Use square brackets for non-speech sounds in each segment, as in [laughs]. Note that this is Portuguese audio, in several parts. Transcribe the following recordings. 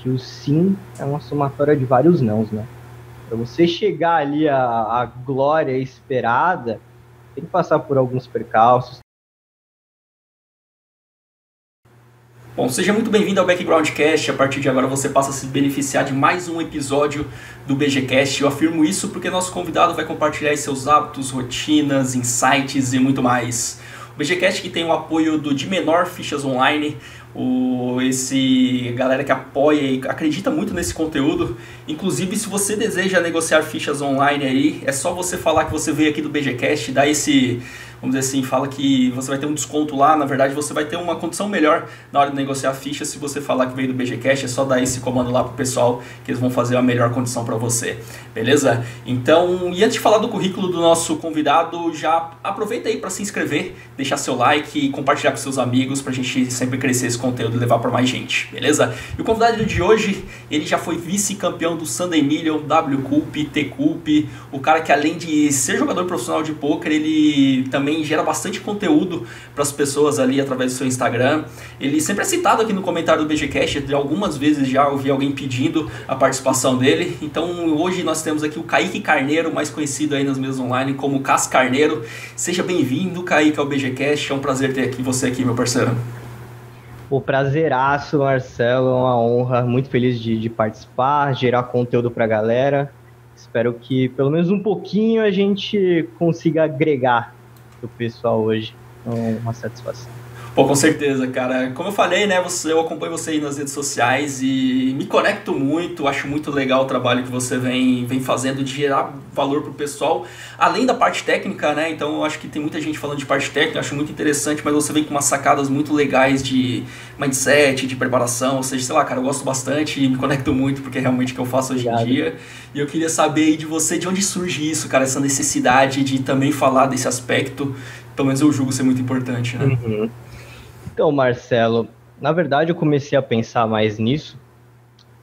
que o sim é uma somatória de vários nãos, né? Para você chegar ali à, à glória esperada, tem que passar por alguns percalços, Bom, seja muito bem-vindo ao Backgroundcast. A partir de agora você passa a se beneficiar de mais um episódio do BGCast. Eu afirmo isso porque nosso convidado vai compartilhar seus hábitos, rotinas, insights e muito mais. O BGCast que tem o apoio do De Menor Fichas Online, o, esse galera que apoia e acredita muito nesse conteúdo. Inclusive, se você deseja negociar fichas online aí, é só você falar que você veio aqui do BGCast, dar esse vamos dizer assim, fala que você vai ter um desconto lá, na verdade você vai ter uma condição melhor na hora de negociar a ficha se você falar que veio do BG Cash, é só dar esse comando lá pro pessoal que eles vão fazer a melhor condição para você, beleza? Então, e antes de falar do currículo do nosso convidado, já aproveita aí para se inscrever, deixar seu like e compartilhar com seus amigos pra gente sempre crescer esse conteúdo e levar para mais gente, beleza? E o convidado de hoje, ele já foi vice-campeão do Sunday Million, W Cup, T Cup, o cara que além de ser jogador profissional de poker, ele também também gera bastante conteúdo para as pessoas ali através do seu Instagram. Ele sempre é citado aqui no comentário do BGCast, algumas vezes já ouvi alguém pedindo a participação dele. Então hoje nós temos aqui o Kaique Carneiro, mais conhecido aí nas mesas online como Cas Carneiro. Seja bem-vindo, Kaique, ao BGCast. É um prazer ter aqui você aqui, meu parceiro. O prazeraço, Marcelo, é uma honra, muito feliz de, de participar, gerar conteúdo para a galera. Espero que pelo menos um pouquinho a gente consiga agregar pro pessoal hoje. Então, uma satisfação. Pô, com certeza, cara. Como eu falei, né, você, eu acompanho você aí nas redes sociais e me conecto muito, acho muito legal o trabalho que você vem, vem fazendo de gerar valor pro pessoal, além da parte técnica, né? Então eu acho que tem muita gente falando de parte técnica, acho muito interessante, mas você vem com umas sacadas muito legais de mindset, de preparação, ou seja, sei lá, cara, eu gosto bastante e me conecto muito porque é realmente o que eu faço hoje Obrigado. em dia. E eu queria saber aí de você de onde surge isso, cara, essa necessidade de também falar desse aspecto, pelo menos eu julgo ser muito importante, né? Uhum. Então, Marcelo, na verdade eu comecei a pensar mais nisso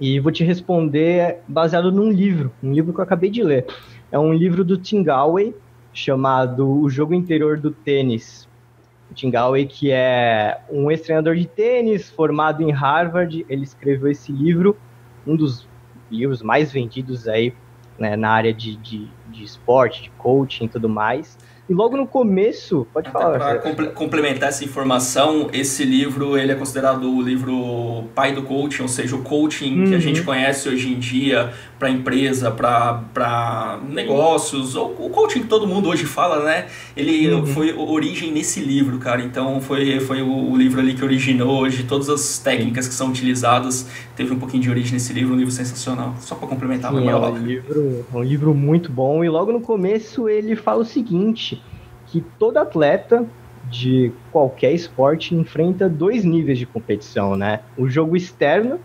e vou te responder baseado num livro, um livro que eu acabei de ler. É um livro do Tim Galway chamado O Jogo Interior do Tênis. O Tim Galway, que é um ex-treinador de tênis formado em Harvard, ele escreveu esse livro, um dos livros mais vendidos aí né, na área de, de, de esporte, de coaching e tudo mais. E logo no começo, pode falar. Para comple complementar essa informação, esse livro ele é considerado o livro pai do coaching, ou seja, o coaching uhum. que a gente uhum. conhece hoje em dia para empresa, para negócios, ou o coaching que todo mundo hoje fala, né? Ele uhum. foi origem nesse livro, cara. Então foi, foi o, o, livro ali que originou hoje todas as técnicas que são utilizadas. Teve um pouquinho de origem nesse livro, um livro sensacional. Só para complementar Sim, é um livro, é um livro muito bom. E logo no começo ele fala o seguinte: que todo atleta de qualquer esporte enfrenta dois níveis de competição, né? O jogo externo,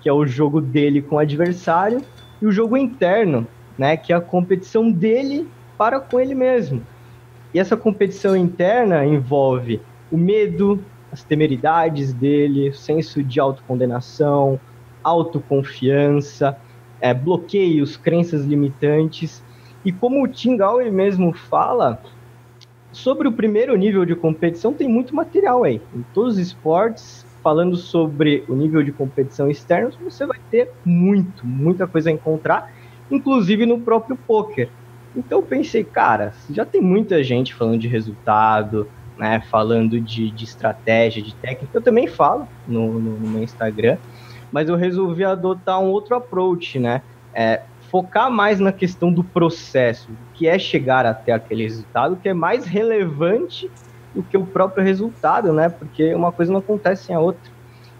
que é o jogo dele com o adversário, e o jogo interno, né, que é a competição dele para com ele mesmo. E essa competição interna envolve o medo, as temeridades dele, o senso de autocondenação, autoconfiança, é, bloqueios, crenças limitantes. E como o Tim Galloway mesmo fala, sobre o primeiro nível de competição tem muito material aí. Em todos os esportes, falando sobre o nível de competição externo, você vai ter muito, muita coisa a encontrar, inclusive no próprio poker. Então eu pensei, cara, já tem muita gente falando de resultado, né, falando de, de estratégia, de técnica, eu também falo no, no, no, meu Instagram, mas eu resolvi adotar um outro approach, né, é, focar mais na questão do processo, que é chegar até aquele resultado, que é mais relevante do que o próprio resultado, né? Porque uma coisa não acontece sem a outra.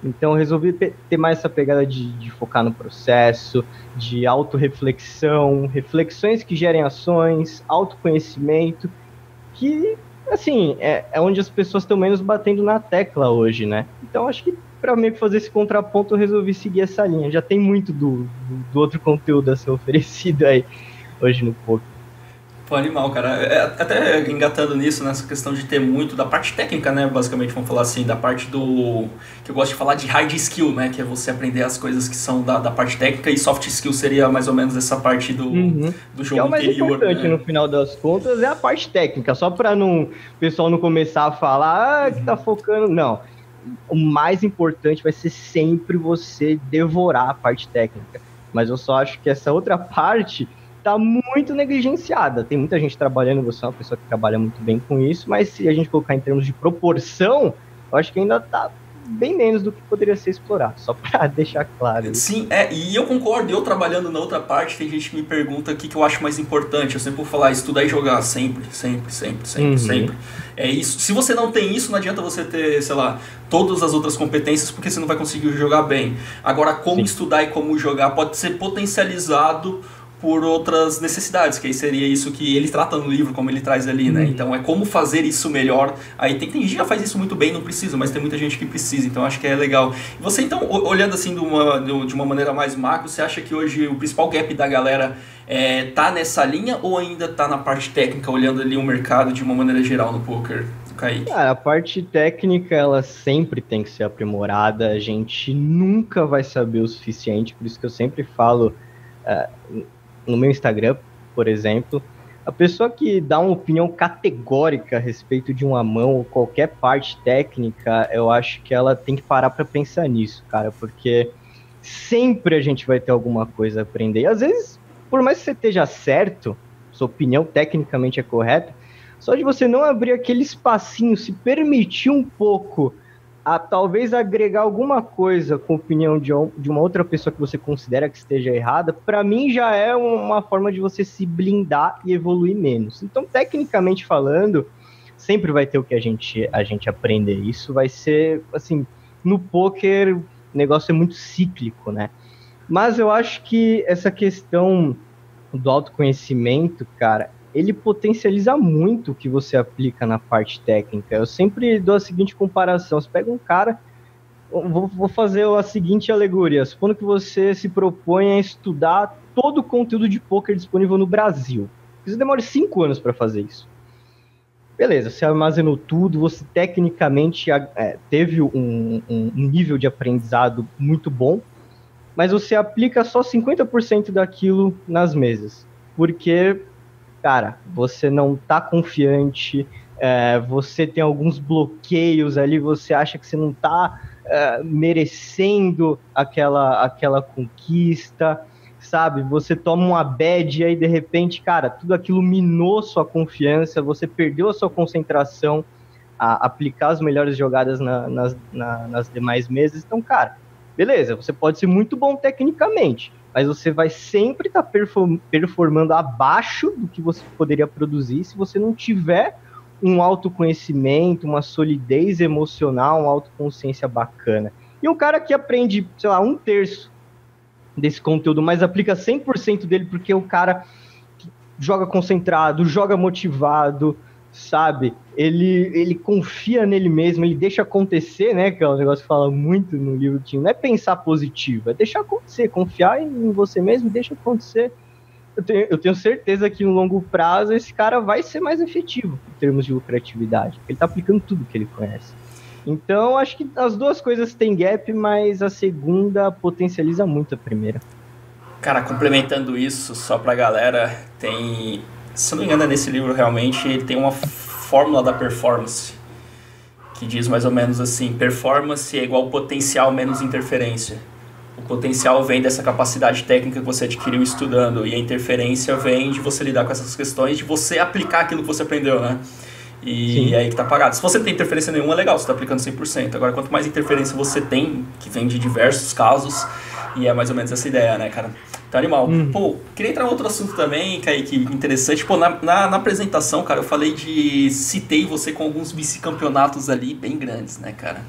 Então, resolvi ter mais essa pegada de, de focar no processo, de autorreflexão, reflexões que gerem ações, autoconhecimento, que, assim, é, é onde as pessoas estão menos batendo na tecla hoje, né? Então, acho que para meio que fazer esse contraponto, eu resolvi seguir essa linha. Já tem muito do, do, outro conteúdo a ser oferecido aí hoje no poker. Pô, animal, cara. É, até engatando nisso, nessa questão de ter muito da parte técnica, né? Basicamente, vamos falar assim, da parte do. que eu gosto de falar de hard skill, né? Que é você aprender as coisas que são da, da parte técnica e soft skill seria mais ou menos essa parte do, uhum. do jogo que é o mais interior. importante, né? no final das contas, é a parte técnica, só para não, o pessoal não começar a falar ah, que tá focando. Não o mais importante vai ser sempre você devorar a parte técnica. Mas eu só acho que essa outra parte tá muito negligenciada. Tem muita gente trabalhando, você é uma pessoa que trabalha muito bem com isso, mas se a gente colocar em termos de proporção, eu acho que ainda tá bem menos do que poderia ser explorado, só para [laughs] deixar claro. Sim, é, e eu concordo, eu trabalhando na outra parte, tem gente que me pergunta o que, que eu acho mais importante. Eu sempre vou falar estudar e jogar, sempre, sempre, sempre, sempre, uhum. sempre. É isso. Se você não tem isso, não adianta você ter, sei lá, todas as outras competências, porque você não vai conseguir jogar bem. Agora, como Sim. estudar e como jogar pode ser potencializado por outras necessidades, que aí seria isso que ele trata no livro, como ele traz ali, né? Uhum. Então é como fazer isso melhor. Aí tem, tem gente que já faz isso muito bem, não precisa, mas tem muita gente que precisa, então acho que é legal. E você então, olhando assim de uma, de uma maneira mais macro, você acha que hoje o principal gap da galera é, tá nessa linha ou ainda tá na parte técnica, olhando ali o mercado de uma maneira geral no poker? Cara, a parte técnica ela sempre tem que ser aprimorada. A gente nunca vai saber o suficiente, por isso que eu sempre falo. Uh, no meu Instagram, por exemplo, a pessoa que dá uma opinião categórica a respeito de uma mão ou qualquer parte técnica, eu acho que ela tem que parar para pensar nisso, cara, porque sempre a gente vai ter alguma coisa a aprender. E às vezes, por mais que você esteja certo, sua opinião tecnicamente é correta, só de você não abrir aquele espacinho, se permitir um pouco a talvez agregar alguma coisa com a opinião de, um, de uma outra pessoa que você considera que esteja errada, para mim já é uma forma de você se blindar e evoluir menos. Então, tecnicamente falando, sempre vai ter o que a gente, a gente aprender. Isso vai ser, assim, no poker o negócio é muito cíclico, né? Mas eu acho que essa questão do autoconhecimento, cara, ele potencializa muito o que você aplica na parte técnica. Eu sempre dou a seguinte comparação: você pega um cara, vou, vou fazer a seguinte alegoria. Supondo que você se propõe a estudar todo o conteúdo de poker disponível no Brasil. Você demora cinco anos para fazer isso. Beleza, você armazenou tudo, você tecnicamente é, teve um, um, nível de aprendizado muito bom, mas você aplica só 50% daquilo nas mesas. Porque cara, você não tá confiante, é, você tem alguns bloqueios ali, você acha que você não tá é, merecendo aquela, aquela conquista, sabe? Você toma uma bad e aí de repente, cara, tudo aquilo minou sua confiança, você perdeu a sua concentração a aplicar as melhores jogadas na, nas, na, nas demais mesas. Então, cara, beleza, você pode ser muito bom tecnicamente, mas você vai sempre estar tá performando abaixo do que você poderia produzir se você não tiver um autoconhecimento, uma solidez emocional, uma autoconsciência bacana. E um cara que aprende, sei lá, um terço desse conteúdo, mas aplica 100% dele porque é o cara joga concentrado, joga motivado, sabe? Ele, ele confia nele mesmo, ele deixa acontecer, né? Que é um negócio que fala muito no livro do Tim. Não é pensar positivo, é deixar acontecer, confiar em você mesmo e deixa acontecer. Eu tenho, eu tenho certeza que no longo prazo esse cara vai ser mais efetivo em termos de lucratividade. Ele tá aplicando tudo que ele conhece. Então, acho que as duas coisas têm gap, mas a segunda potencializa muito a primeira. Cara, complementando isso, só pra galera, tem se não me engano, é nesse livro realmente ele tem uma fórmula da performance que diz mais ou menos assim: performance é igual potencial menos interferência. O potencial vem dessa capacidade técnica que você adquiriu estudando e a interferência vem de você lidar com essas questões, de você aplicar aquilo que você aprendeu, né? E Sim. aí que tá pagado. Se você tem interferência nenhuma, é legal, você tá aplicando 100%. Agora, quanto mais interferência você tem, que vem de diversos casos, e é mais ou menos essa ideia, né, cara? Tá animal. Hum. Pô, queria entrar em outro assunto também, Kaique, interessante. Pô, na, na, na, apresentação, cara, eu falei de. Citei você com alguns vice-campeonatos ali bem grandes, né, cara?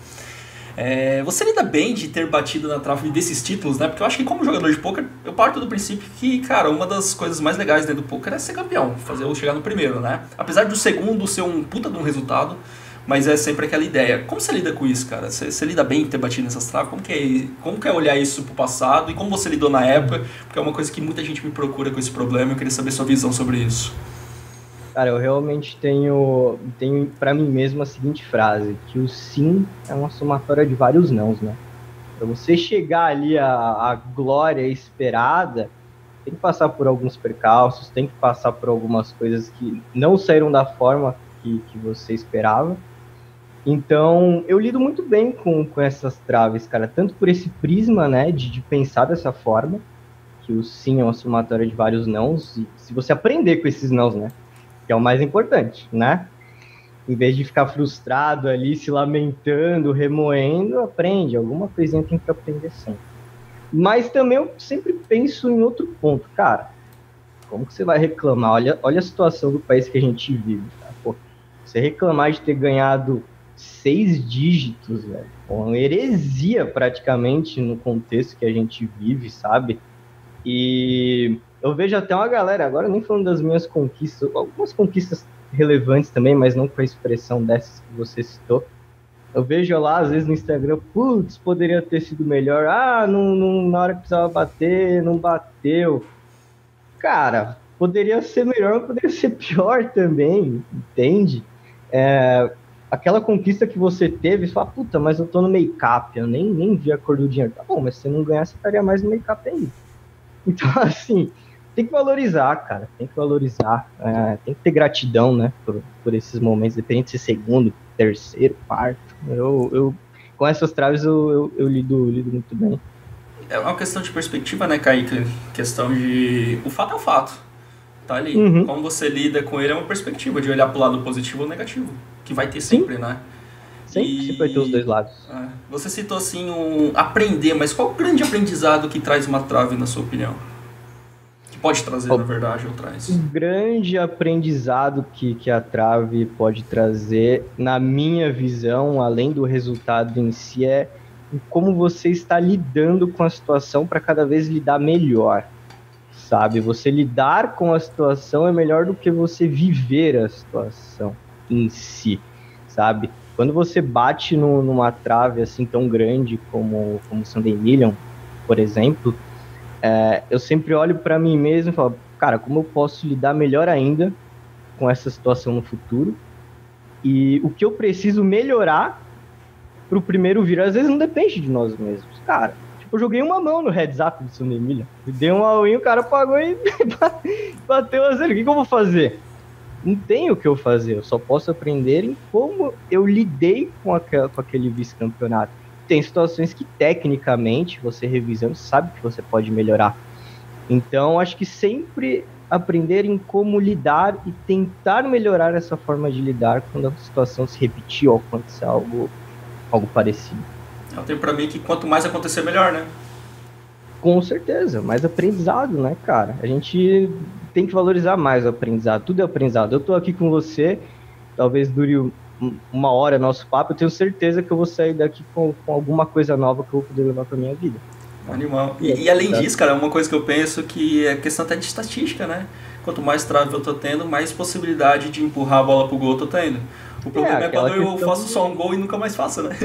É, você lida bem de ter batido na trave desses títulos, né? Porque eu acho que como jogador de poker, eu parto do princípio que, cara, uma das coisas mais legais dentro do poker é ser campeão, fazer eu chegar no primeiro, né? Apesar do segundo ser um puta de um resultado, mas é sempre aquela ideia. Como você lida com isso, cara? Você, você lida bem em ter batido nessas traves? Como que, é, como que é olhar isso pro passado e como você lidou na época? Porque é uma coisa que muita gente me procura com esse problema eu queria saber sua visão sobre isso. Cara, eu realmente tenho, tenho para mim mesmo a seguinte frase, que o sim é uma somatória de vários nãos, né? Para você chegar ali à, à glória esperada, tem que passar por alguns percalços, tem que passar por algumas coisas que não saíram da forma que, que você esperava. Então, eu lido muito bem com, com essas traves, cara, tanto por esse prisma, né, de, de pensar dessa forma, que o sim é uma somatória de vários nãos, e se você aprender com esses nãos, né, que é o mais importante, né, em vez de ficar frustrado ali, se lamentando, remoendo, aprende, alguma coisinha tem que aprender sempre. Mas também eu sempre penso em outro ponto, cara, como que você vai reclamar? Olha, olha a situação do país que a gente vive, tá? Pô, você reclamar de ter ganhado seis dígitos, velho. Uma heresia praticamente no contexto que a gente vive, sabe? E eu vejo até uma galera, agora nem falando das minhas conquistas, algumas conquistas relevantes também, mas não com a expressão dessas que você citou. Eu vejo lá, às vezes, no Instagram, putz, poderia ter sido melhor. Ah, não, não, na hora que precisava bater, não bateu. Cara, poderia ser melhor, poderia ser pior também, entende? É, aquela conquista que você teve, você fala, puta, mas eu tô no make-up, eu nem, nem vi a cor do dinheiro. Tá bom, mas se você não ganhar, você estaria mais no make-up aí. [laughs] Então, assim, tem que valorizar, cara, tem que valorizar, é, tem que ter gratidão, né, por, por esses momentos, dependendo de ser segundo, terceiro, quarto. Eu, eu com essas traves eu, eu, eu lido, lido muito bem. É uma questão de perspectiva, né, Kaique? Questão de. O fato é o fato. Tá ali. Uhum. Como você lida com ele é uma perspectiva de olhar pro lado positivo ou negativo que vai ter sempre, Sim. né? Sempre, e... sempre vai ter os dois lados. É. Você citou assim um aprender, mas qual o grande aprendizado que traz uma trave, na sua opinião? Que pode trazer, o... na verdade, ou traz? O grande aprendizado que, que a trave pode trazer, na minha visão, além do resultado em si, é como você está lidando com a situação para cada vez lidar melhor. Sabe? Você lidar com a situação é melhor do que você viver a situação em si, sabe? Quando você bate no, numa trave assim tão grande como como o Sunday Million, por exemplo, é, eu sempre olho para mim mesmo e falo, cara, como eu posso lidar melhor ainda com essa situação no futuro? E o que eu preciso melhorar para o primeiro vir? Às vezes não depende de nós mesmos, cara. Tipo, eu joguei uma mão no heads up do Sunday Million, [laughs] dei um all-in, o cara pagou e [laughs] bateu a zero. O que, que eu vou fazer? Não tem o que eu fazer, eu só posso aprender em como eu lidei com, aquela, com aquele vice-campeonato. Tem situações que, tecnicamente, você revisando, sabe que você pode melhorar. Então, acho que sempre aprender em como lidar e tentar melhorar essa forma de lidar quando a situação se repetir ou acontecer algo, algo parecido. Eu tenho para mim que quanto mais acontecer, melhor, né? Com certeza, mais aprendizado, né, cara? A gente tem que valorizar mais o aprendizado. Tudo é aprendizado. Eu estou aqui com você, talvez dure uma hora nosso papo. Eu tenho certeza que eu vou sair daqui com, com alguma coisa nova que eu vou poder levar para minha vida. Animal. E, e, além disso, cara, uma coisa que eu penso que é questão até de estatística, né? Quanto mais trave eu tô tendo, mais possibilidade de empurrar a bola pro gol eu tô tendo. O problema é, é quando eu faço só um gol e nunca mais faço, né?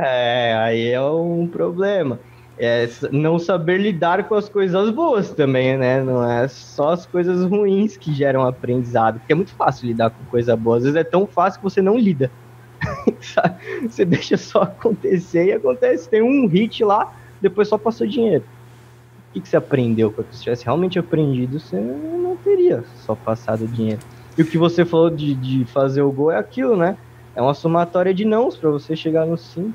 É, aí é um problema é não saber lidar com as coisas boas também, né? Não é só as coisas ruins que geram aprendizado, porque é muito fácil lidar com coisa boa. Às vezes é tão fácil que você não lida. [laughs] você deixa só acontecer e acontece. Tem um hit lá, depois só passou dinheiro. O que, que você aprendeu? Porque se tivesse realmente aprendido, você não teria só passado dinheiro. E o que você falou de, de fazer o gol é aquilo, né? É uma somatória de nãos para você chegar no sim.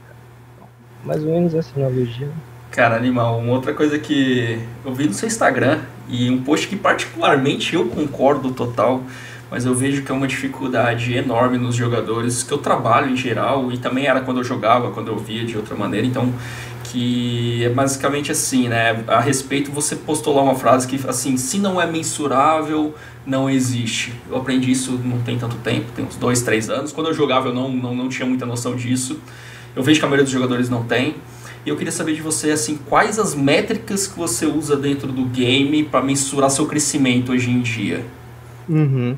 Mais ou menos essa analogia. Cara, animal. Uma outra coisa que eu vi no seu Instagram e um post que particularmente eu concordo total, mas eu vejo que é uma dificuldade enorme nos jogadores que eu trabalho em geral e também era quando eu jogava, quando eu via de outra maneira. Então, que é basicamente assim, né? A respeito, você postou lá uma frase que assim, se não é mensurável, não existe. Eu aprendi isso não tem tanto tempo, tem uns dois, três anos. Quando eu jogava, eu não, não, não tinha muita noção disso. Eu vejo que a maioria dos jogadores não tem. E eu queria saber de você assim, quais as métricas que você usa dentro do game para mensurar seu crescimento hoje em dia? Uhum.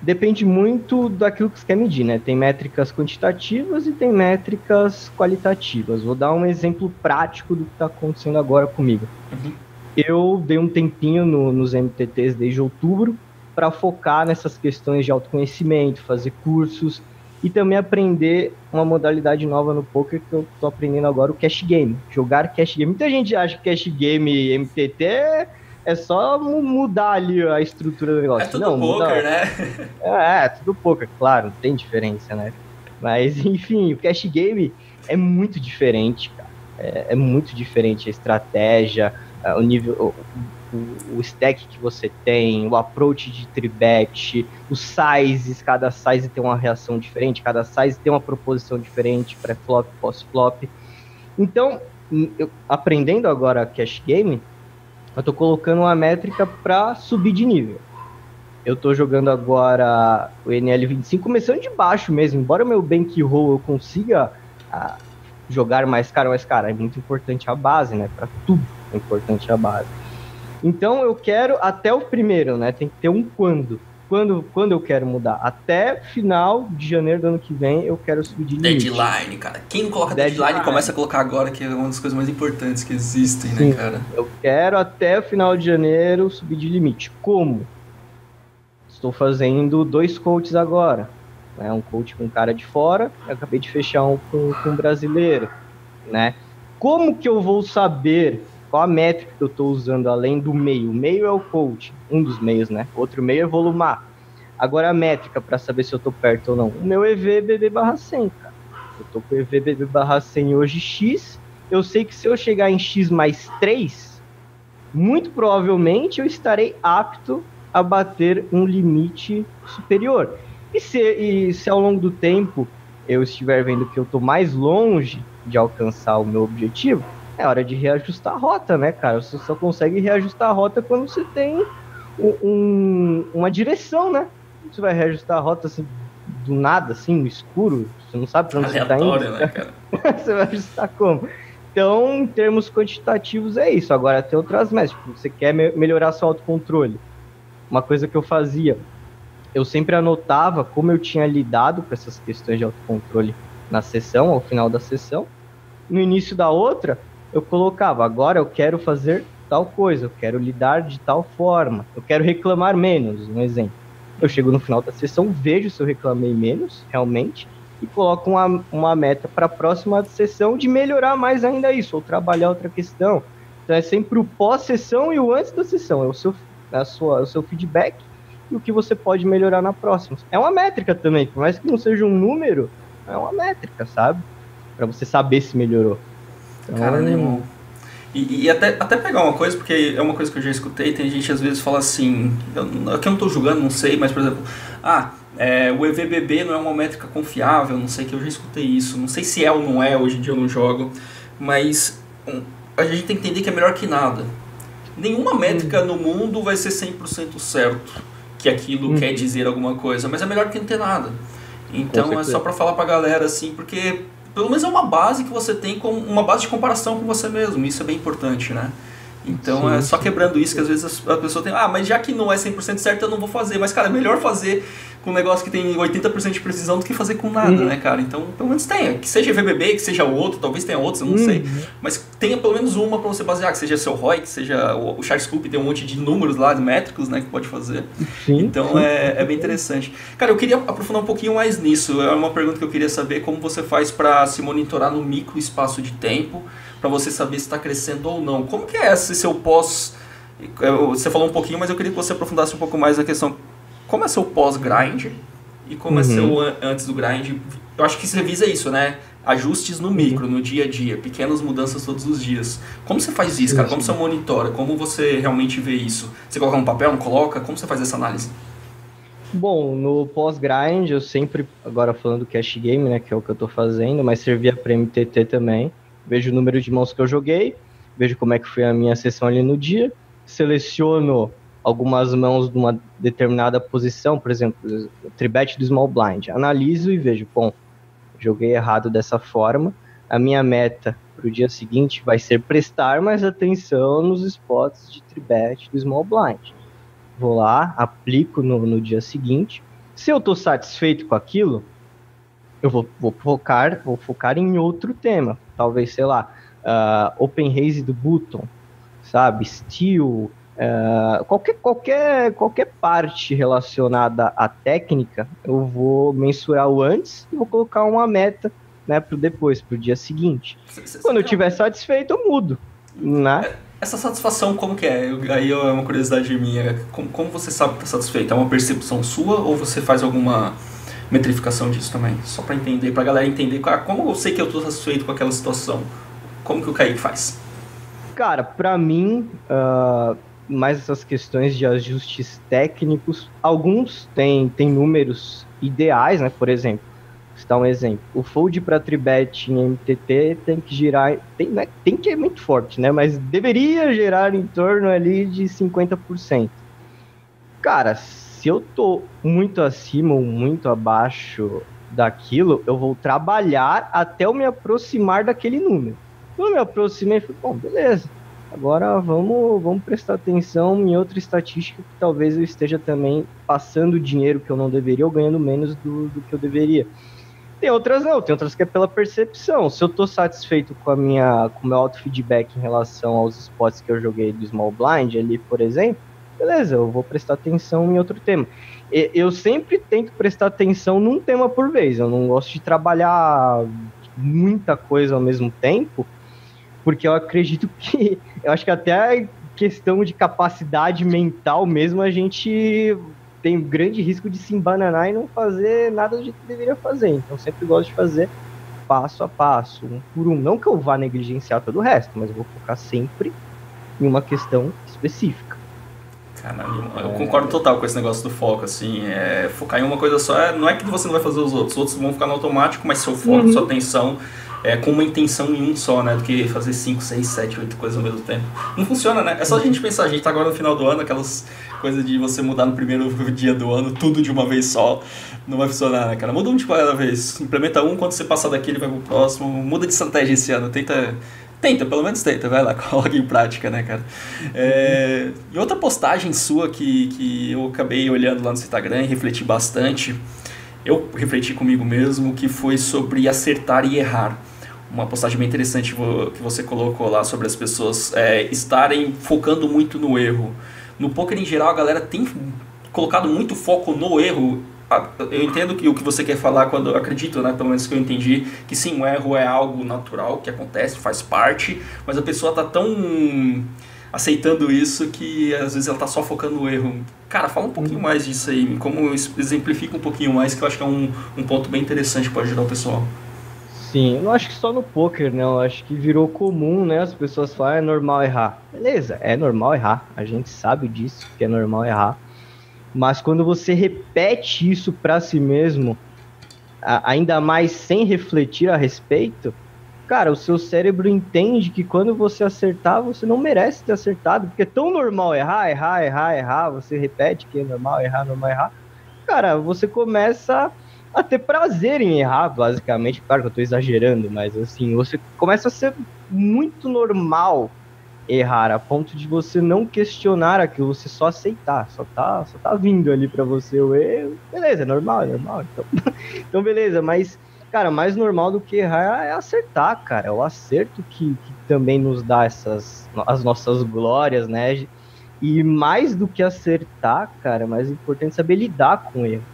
Depende muito daquilo que você quer medir, né? Tem métricas quantitativas e tem métricas qualitativas. Vou dar um exemplo prático do que está acontecendo agora comigo. Uhum. Eu dei um tempinho no, nos MTTs desde outubro para focar nessas questões de autoconhecimento, fazer cursos e também aprender uma modalidade nova no poker que eu tô aprendendo agora, o cash game. Jogar cash game. Muita gente acha que cash game MTT é, é só mudar ali a estrutura do negócio. É tudo não, poker, muda... né? [laughs] É, é, tudo poker, claro, tem diferença, né? Mas, [laughs] enfim, o cash game é muito diferente, cara. É, é muito diferente a estratégia, o nível, o, o, stack que você tem, o approach de tribet, os sizes, cada size tem uma reação diferente, cada size tem uma proposição diferente, pré-flop, pós-flop. Então, eu, aprendendo agora cash game, eu tô colocando uma métrica para subir de nível. Eu tô jogando agora o NL25, começando de baixo mesmo. Embora o meu bankroll eu consiga ah, jogar mais caro, mais cara, é muito importante a base, né? Para tudo é importante a base. Então eu quero até o primeiro, né? Tem que ter um quando. Quando, quando eu quero mudar? Até final de janeiro do ano que vem eu quero subir de limite. Deadline, cara. Quem coloca deadline, deadline começa a colocar agora, que é uma das coisas mais importantes que existem, né, Sim, né, cara? Eu quero até o final de janeiro subir de limite. Como? Estou fazendo dois coaches agora. Né? Um coach com cara de fora, eu acabei de fechar um com, com um brasileiro, né? Como que eu vou saber qual a métrica que eu estou usando além do meio? O meio é o coach, um dos meios, né? Outro meio é volumar. Agora a métrica para saber se eu estou perto ou não. O meu EV BB barra 100, cara. Eu estou com EV BB barra 100 hoje X. Eu sei que se eu chegar em X mais 3, muito provavelmente eu estarei apto a bater um limite superior. E se, e se ao longo do tempo eu estiver vendo que eu estou mais longe de alcançar o meu objetivo, é hora de reajustar a rota, né, cara? Você só consegue reajustar a rota quando você tem um, uma direção, né? Você vai reajustar a rota assim, do nada, assim, no escuro, você não sabe pra onde você tá indo. Né, cara? [laughs] você vai ajustar como? Então, em termos quantitativos, é isso. Agora, tem outras metas. Tipo, você quer me melhorar seu autocontrole. Uma coisa que eu fazia, eu sempre anotava como eu tinha lidado com essas questões de autocontrole na sessão, ao final da sessão. No início da outra, eu colocava, agora eu quero fazer tal coisa, eu quero lidar de tal forma, eu quero reclamar menos, um exemplo. Eu chego no final da sessão, vejo se eu reclamei menos, realmente, e coloco uma, uma meta para a próxima sessão de melhorar mais ainda isso, ou trabalhar outra questão. Então é sempre o pós-sessão e o antes da sessão, é o seu, é a sua, o seu feedback e o que você pode melhorar na próxima. É uma métrica também, por mais que não seja um número, é uma métrica, sabe? Para você saber se melhorou. Então... Cara, irmão. E, e, até, até pegar uma coisa, porque é uma coisa que eu já escutei, tem gente às vezes fala assim, eu, aqui eu não estou julgando, não sei, mas por exemplo, ah, é, o EVBB não é uma métrica confiável, não sei que eu já escutei isso, não sei se é ou não é, hoje em dia eu não jogo, mas um, a gente tem que entender que é melhor que nada. Nenhuma métrica hum. no mundo vai ser 100% certo que aquilo hum. quer dizer alguma coisa, mas é melhor que não ter nada. Então é só para falar pra galera assim, porque pelo menos é uma base que você tem como uma base de comparação com você mesmo. Isso é bem importante, né? Então sim, é só sim. quebrando isso que às vezes a pessoa tem, ah, mas já que não é 100% certo, eu não vou fazer. Mas, cara, é melhor fazer com um negócio que tem 80% de precisão do que fazer com nada, uhum. né, cara? Então, pelo menos tenha. Que seja VBB, que seja outro, talvez tenha outros, eu não uhum. sei. Mas tenha pelo menos uma para você basear, que seja seu ROI, que seja o, o Chartscope, tem um monte de números lá, de métricos, né, que pode fazer. Sim, então, É, é bem interessante. Cara, eu queria aprofundar um pouquinho mais nisso. É uma pergunta que eu queria saber, como você faz para se monitorar no micro espaço de tempo, para você saber se está crescendo ou não. Como que é esse seu pós... Você falou um pouquinho, mas eu queria que você aprofundasse um pouco mais a questão como é seu pós-grind e como é uhum. é seu antes do grind. Eu acho que você visa isso, né? Ajustes no micro, no dia a dia, pequenas mudanças todos os dias. Como você faz isso, cara? Como você monitora? Como você realmente vê isso? Você coloca no papel, não coloca? Como você faz essa análise? Bom, no pós-grind, eu sempre, agora falando do cash game, né, que é o que eu tô fazendo, mas servia para MTT também. Vejo o número de mãos que eu joguei, vejo como é que foi a minha sessão ali no dia, seleciono algumas mãos de uma determinada posição, por exemplo, tribet do small blind. Analiso e vejo, bom, joguei errado dessa forma. A minha meta para o dia seguinte vai ser prestar mais atenção nos spots de tribet do small blind. Vou lá, aplico no, no dia seguinte. Se eu estou satisfeito com aquilo, eu vou, vou, focar, vou focar em outro tema. Talvez, sei lá, uh, Open Race do Button, sabe? Steel, Uh, qualquer, qualquer, qualquer parte relacionada à técnica, eu vou mensurar o antes e vou colocar uma meta né, para depois, para o dia seguinte. Quando eu estiver satisfeito, eu mudo. Né? É, essa satisfação, como que é? Aí é uma curiosidade minha. Como, como você sabe que está satisfeito? É uma percepção sua ou você faz alguma metrificação disso também, só para entender, para galera entender como eu sei que eu estou satisfeito com aquela situação, como que o Kaique faz? Cara, para mim, uh, mais essas questões de ajustes técnicos, alguns têm, têm números ideais, né? Por exemplo, vou um exemplo, o fold para tribet em MTT tem que girar, tem, né, tem que é muito forte, né? Mas deveria gerar em torno ali de 50%. Cara, se eu tô muito acima ou muito abaixo daquilo, eu vou trabalhar até eu me aproximar daquele número. Quando eu me aproximei, falei, bom, beleza. Agora vamos, vamos prestar atenção em outra estatística que talvez eu esteja também passando dinheiro que eu não deveria ou ganhando menos do, do que eu deveria. Tem outras não, tem outras que é pela percepção. Se eu estou satisfeito com a minha com o meu auto feedback em relação aos spots que eu joguei do Small Blind ali, por exemplo, beleza, eu vou prestar atenção em outro tema. Eu sempre tento prestar atenção num tema por vez. Eu não gosto de trabalhar muita coisa ao mesmo tempo, porque eu acredito [laughs] que. Eu acho que até questão de capacidade mental mesmo, a gente tem um grande risco de se embananar e não fazer nada do jeito que deveria fazer. Então sempre gosto de fazer passo a passo, um por um. Não que eu vá negligenciar todo o resto, mas eu vou focar sempre em uma questão específica. Caralho, eu concordo total com esse negócio do foco, assim, é, focar em uma coisa só, é, não é que você não vai fazer os outros, os outros vão ficar no automático, mas seu foco, uhum. sua atenção é com uma intenção em um só, né, do que fazer 5, 6, 7, 8 coisas ao mesmo tempo. Não funciona, né? É só a gente pensar, a gente tá agora no final do ano, aquelas coisas de você mudar no primeiro [laughs] dia do ano, tudo de uma vez só, não vai funcionar, né, cara? Muda um de cada vez, implementa um, quando você passar daquele vai pro próximo, muda de estratégia esse ano, tenta Tenta, pelo menos tenta, vai lá, [laughs] coloca em prática, né, cara? É, e outra postagem sua que, que eu acabei olhando lá no Instagram e refleti bastante, eu refleti comigo mesmo, que foi sobre acertar e errar. Uma postagem bem interessante que você colocou lá sobre as pessoas é, estarem focando muito no erro. No poker em geral, a galera tem colocado muito foco no erro eu entendo que o que você quer falar quando eu acredito, né, pelo menos que eu entendi, que sim, o erro é algo natural, que acontece, faz parte, mas a pessoa tá tão aceitando isso que às vezes ela tá só focando no erro. Cara, fala um pouquinho mais disso aí, como exemplifica um pouquinho mais, que eu acho que é um, um ponto bem interessante para ajudar o pessoal. Sim, eu não acho que só no poker, né? Eu acho que virou comum, né? As pessoas falam, é normal errar. Beleza, é normal errar. A gente sabe disso, que é normal errar. Mas quando você repete isso para si mesmo, ainda mais sem refletir a respeito, cara, o seu cérebro entende que quando você acertar, você não merece ter acertado, porque é tão normal errar, errar, errar, errar, você repete que é normal errar, normal errar. Cara, você começa a ter prazer em errar, basicamente. Claro que eu tô exagerando, mas assim, você começa a ser muito normal errar, a ponto de você não questionar aquilo, você só aceitar, só tá, só tá vindo ali para você o erro. Beleza, é normal, é normal. Então, [laughs] então, beleza, mas, cara, mais normal do que errar é acertar, cara. É o acerto que, que também nos dá essas as nossas glórias, né? E mais do que acertar, cara, mais importante é saber lidar com o erro.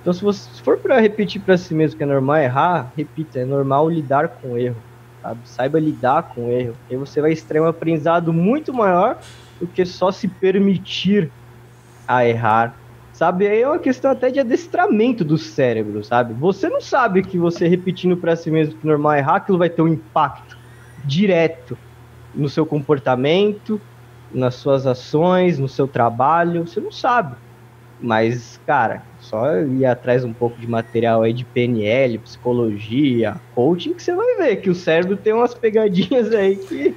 Então, se você se for para repetir para si mesmo que é normal errar, repita, é normal lidar com o erro sabe? Saiba lidar com o erro. E você vai extrair um aprendizado muito maior do que só se permitir a errar. Sabe? Aí é uma questão até de adestramento do cérebro, sabe? Você não sabe que você repetindo para si mesmo que normal é errar, aquilo vai ter um impacto direto no seu comportamento, nas suas ações, no seu trabalho. Você não sabe. Mas, cara, só ir atrás um pouco de material aí de PNL, psicologia, coaching, que você vai ver que o cérebro tem umas pegadinhas aí que,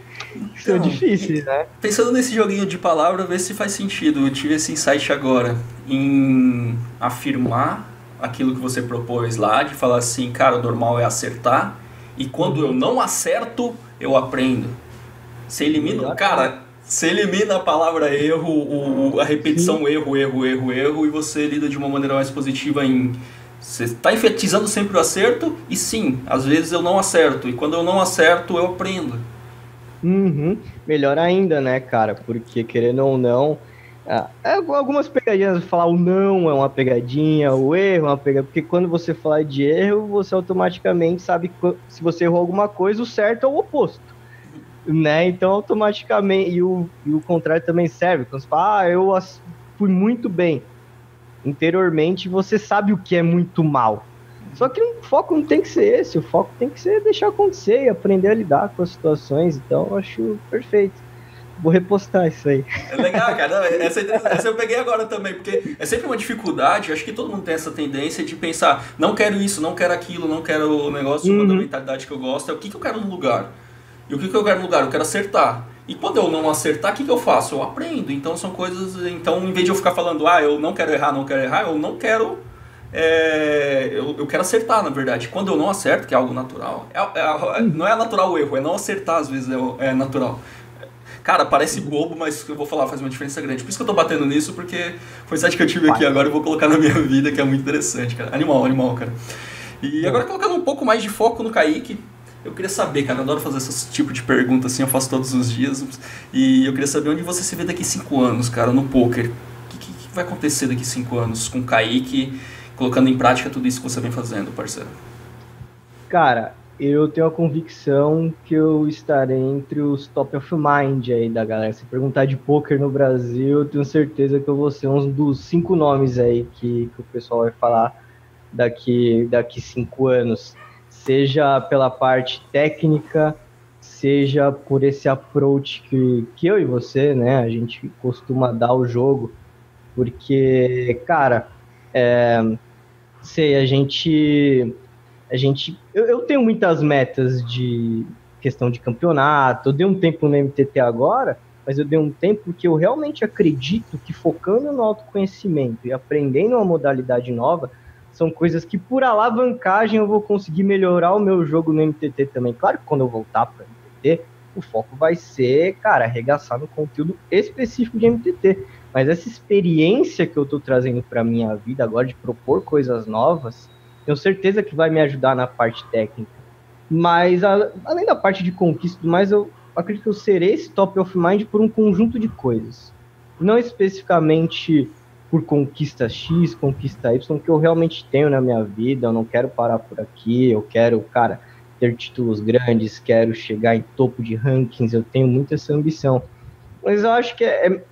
que são então, difíceis, né? Pensando nesse joguinho de palavra, ver se faz sentido. Eu tive esse insight agora em afirmar aquilo que você propôs lá, de falar assim, cara, o normal é acertar, e quando eu não acerto, eu aprendo. Você elimina. Cara, você elimina a palavra erro, o, a repetição erro, erro, erro, erro, e você lida de uma maneira mais positiva em. Você está enfatizando sempre o acerto, e sim, às vezes eu não acerto, e quando eu não acerto, eu aprendo. Uhum. Melhor ainda, né, cara? Porque querendo ou não. É, algumas pegadinhas, falar o não é uma pegadinha, o erro é uma pegadinha, porque quando você fala de erro, você automaticamente sabe que se você errou alguma coisa, o certo é o oposto né? Então, automaticamente, e o, e o contrário também serve. Quando você fala, ah, eu fui muito bem. interiormente você sabe o que é muito mal. Só que o foco não tem que ser esse, o foco tem que ser deixar acontecer e aprender a lidar com as situações. Então eu acho perfeito. Vou repostar isso aí. É legal, cara. Essa, essa eu peguei agora também, porque é sempre uma dificuldade. Acho que todo mundo tem essa tendência de pensar: não quero isso, não quero aquilo, não quero o negócio uhum. da mentalidade que eu gosto. É o que, que eu quero no lugar. E o que, que eu quero no lugar? Eu quero acertar. E quando eu não acertar, o que, que eu faço? Eu aprendo. Então são coisas. Então, em vez de eu ficar falando, ah, eu não quero errar, não quero errar, eu não quero. É, eu, eu quero acertar, na verdade. Quando eu não acerto, que é algo natural, é, é, não é natural o erro, é não acertar, às vezes é, é natural. Cara, parece bobo, mas eu vou falar, faz uma diferença grande. Por isso que eu tô batendo nisso, porque foi o que eu tive aqui agora e vou colocar na minha vida, que é muito interessante, cara. Animal, animal, cara. E agora colocando um pouco mais de foco no Kaique, eu queria saber, cara, eu adoro fazer esse tipo de pergunta assim, eu faço todos os dias. E eu queria saber onde você se vê daqui 5 anos, cara, no poker. O que, que, que, vai acontecer daqui 5 anos com o Kaique, colocando em prática tudo isso que você vem fazendo, parceiro? Cara, eu tenho a convicção que eu estarei entre os top of mind aí da galera. Se perguntar de poker no Brasil, eu tenho certeza que eu vou ser um dos cinco nomes aí que, que o pessoal vai falar daqui daqui cinco anos seja pela parte técnica, seja por esse approach que, que eu e você, né, a gente costuma dar ao jogo, porque, cara, é, sei, a gente, a gente, eu, eu tenho muitas metas de questão de campeonato, eu dei um tempo no MTT agora, mas eu dei um tempo que eu realmente acredito que focando no autoconhecimento e aprendendo uma modalidade nova, são coisas que por alavancagem eu vou conseguir melhorar o meu jogo no MTT também. Claro que quando eu voltar para MTT, o foco vai ser, cara, arregaçar no conteúdo específico de MTT. Mas essa experiência que eu estou trazendo para minha vida agora de propor coisas novas, tenho certeza que vai me ajudar na parte técnica. Mas a, além da parte de conquista, mais eu acredito que eu serei esse top of mind por um conjunto de coisas. Não especificamente por conquista X, conquista Y, que eu realmente tenho na minha vida, eu não quero parar por aqui, eu quero, cara, ter títulos grandes, quero chegar em topo de rankings, eu tenho muita essa ambição. Mas eu acho que é, é,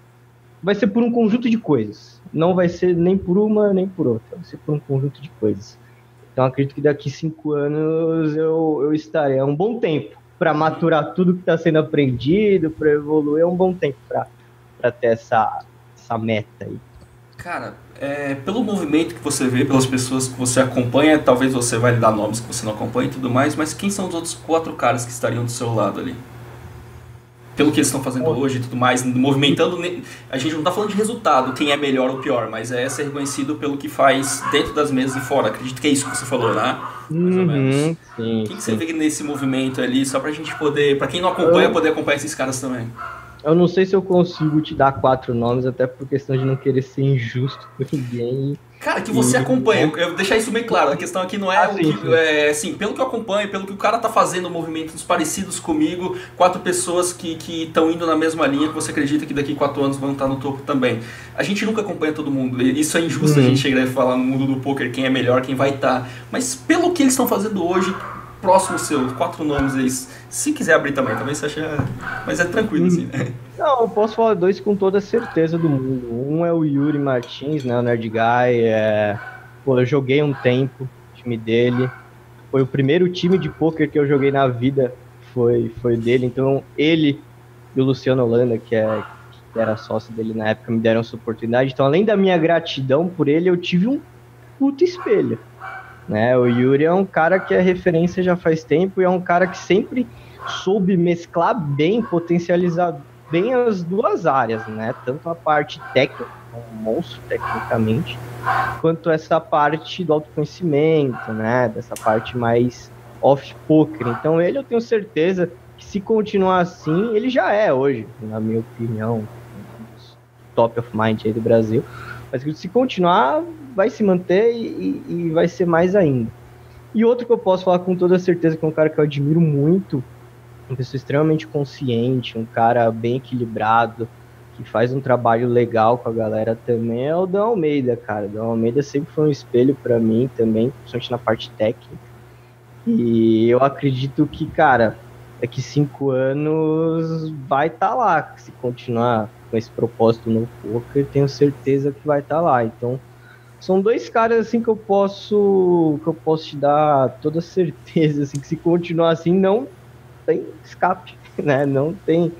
vai ser por um conjunto de coisas. Não vai ser nem por uma nem por outra, vai ser por um conjunto de coisas. Então acredito que daqui cinco anos eu, eu estarei. É um bom tempo para maturar tudo que está sendo aprendido, para evoluir, é um bom tempo para ter essa, essa meta aí. Cara, é, pelo movimento que você vê, pelas pessoas que você acompanha, talvez você vai lhe dar nomes que você não acompanha e tudo mais, mas quem são os outros quatro caras que estariam do seu lado ali? Pelo que eles estão fazendo hoje e tudo mais, movimentando. A gente não está falando de resultado, quem é melhor ou pior, mas é ser reconhecido pelo que faz dentro das mesas e fora. Acredito que é isso que você falou, né? Mais ou menos. Uhum, sim, quem que você vê nesse movimento ali, só pra gente poder, pra quem não acompanha, poder acompanhar esses caras também? Eu não sei se eu consigo te dar quatro nomes, até por questão de não querer ser injusto com ninguém. Cara, que você acompanha, eu vou deixar isso bem claro. A questão aqui não é ah, o que. É, assim, pelo que eu acompanho, pelo que o cara tá fazendo movimentos parecidos comigo, quatro pessoas que estão indo na mesma linha, que você acredita que daqui quatro anos vão estar no topo também. A gente nunca acompanha todo mundo. Isso é injusto uhum. a gente chegar e falar no mundo do poker quem é melhor, quem vai estar. Tá. Mas pelo que eles estão fazendo hoje, próximo seu, quatro nomes aí. Se quiser abrir também, também você acha. Mas é tranquilo, assim, né? Não, eu posso falar dois com toda certeza do mundo. Um é o Yuri Martins, né? O Nerd Guy. É... Pô, eu joguei um tempo, time dele. Foi o primeiro time de poker que eu joguei na vida. Foi, foi dele. Então, ele e o Luciano Holanda, que, é, que era sócio dele na época, me deram essa oportunidade. Então, além da minha gratidão por ele, eu tive um puto espelho. Né? O Yuri é um cara que é referência já faz tempo e é um cara que sempre soube mesclar bem, potencializar bem as duas áreas, né? Tanto a parte técnica, um monstro tecnicamente, quanto essa parte do autoconhecimento, né? Dessa parte mais off-poker. Então ele eu tenho certeza que se continuar assim, ele já é hoje, na minha opinião, top of mind aí do Brasil. Mas se continuar, vai se manter e, e, vai ser mais ainda. E outro que eu posso falar com toda certeza, que é um cara que eu admiro muito, uma pessoa extremamente consciente, um cara bem equilibrado, que faz um trabalho legal com a galera também, é o Dan Almeida, cara. O Dan Almeida sempre foi um espelho para mim também, principalmente na parte técnica. E eu acredito que, cara, daqui cinco anos vai estar tá lá, se continuar com esse propósito no poker, tenho certeza que vai estar tá lá. Então, são dois caras assim que eu posso que eu posso te dar toda certeza assim que se continuar assim não tem escape, [laughs] né? Não tem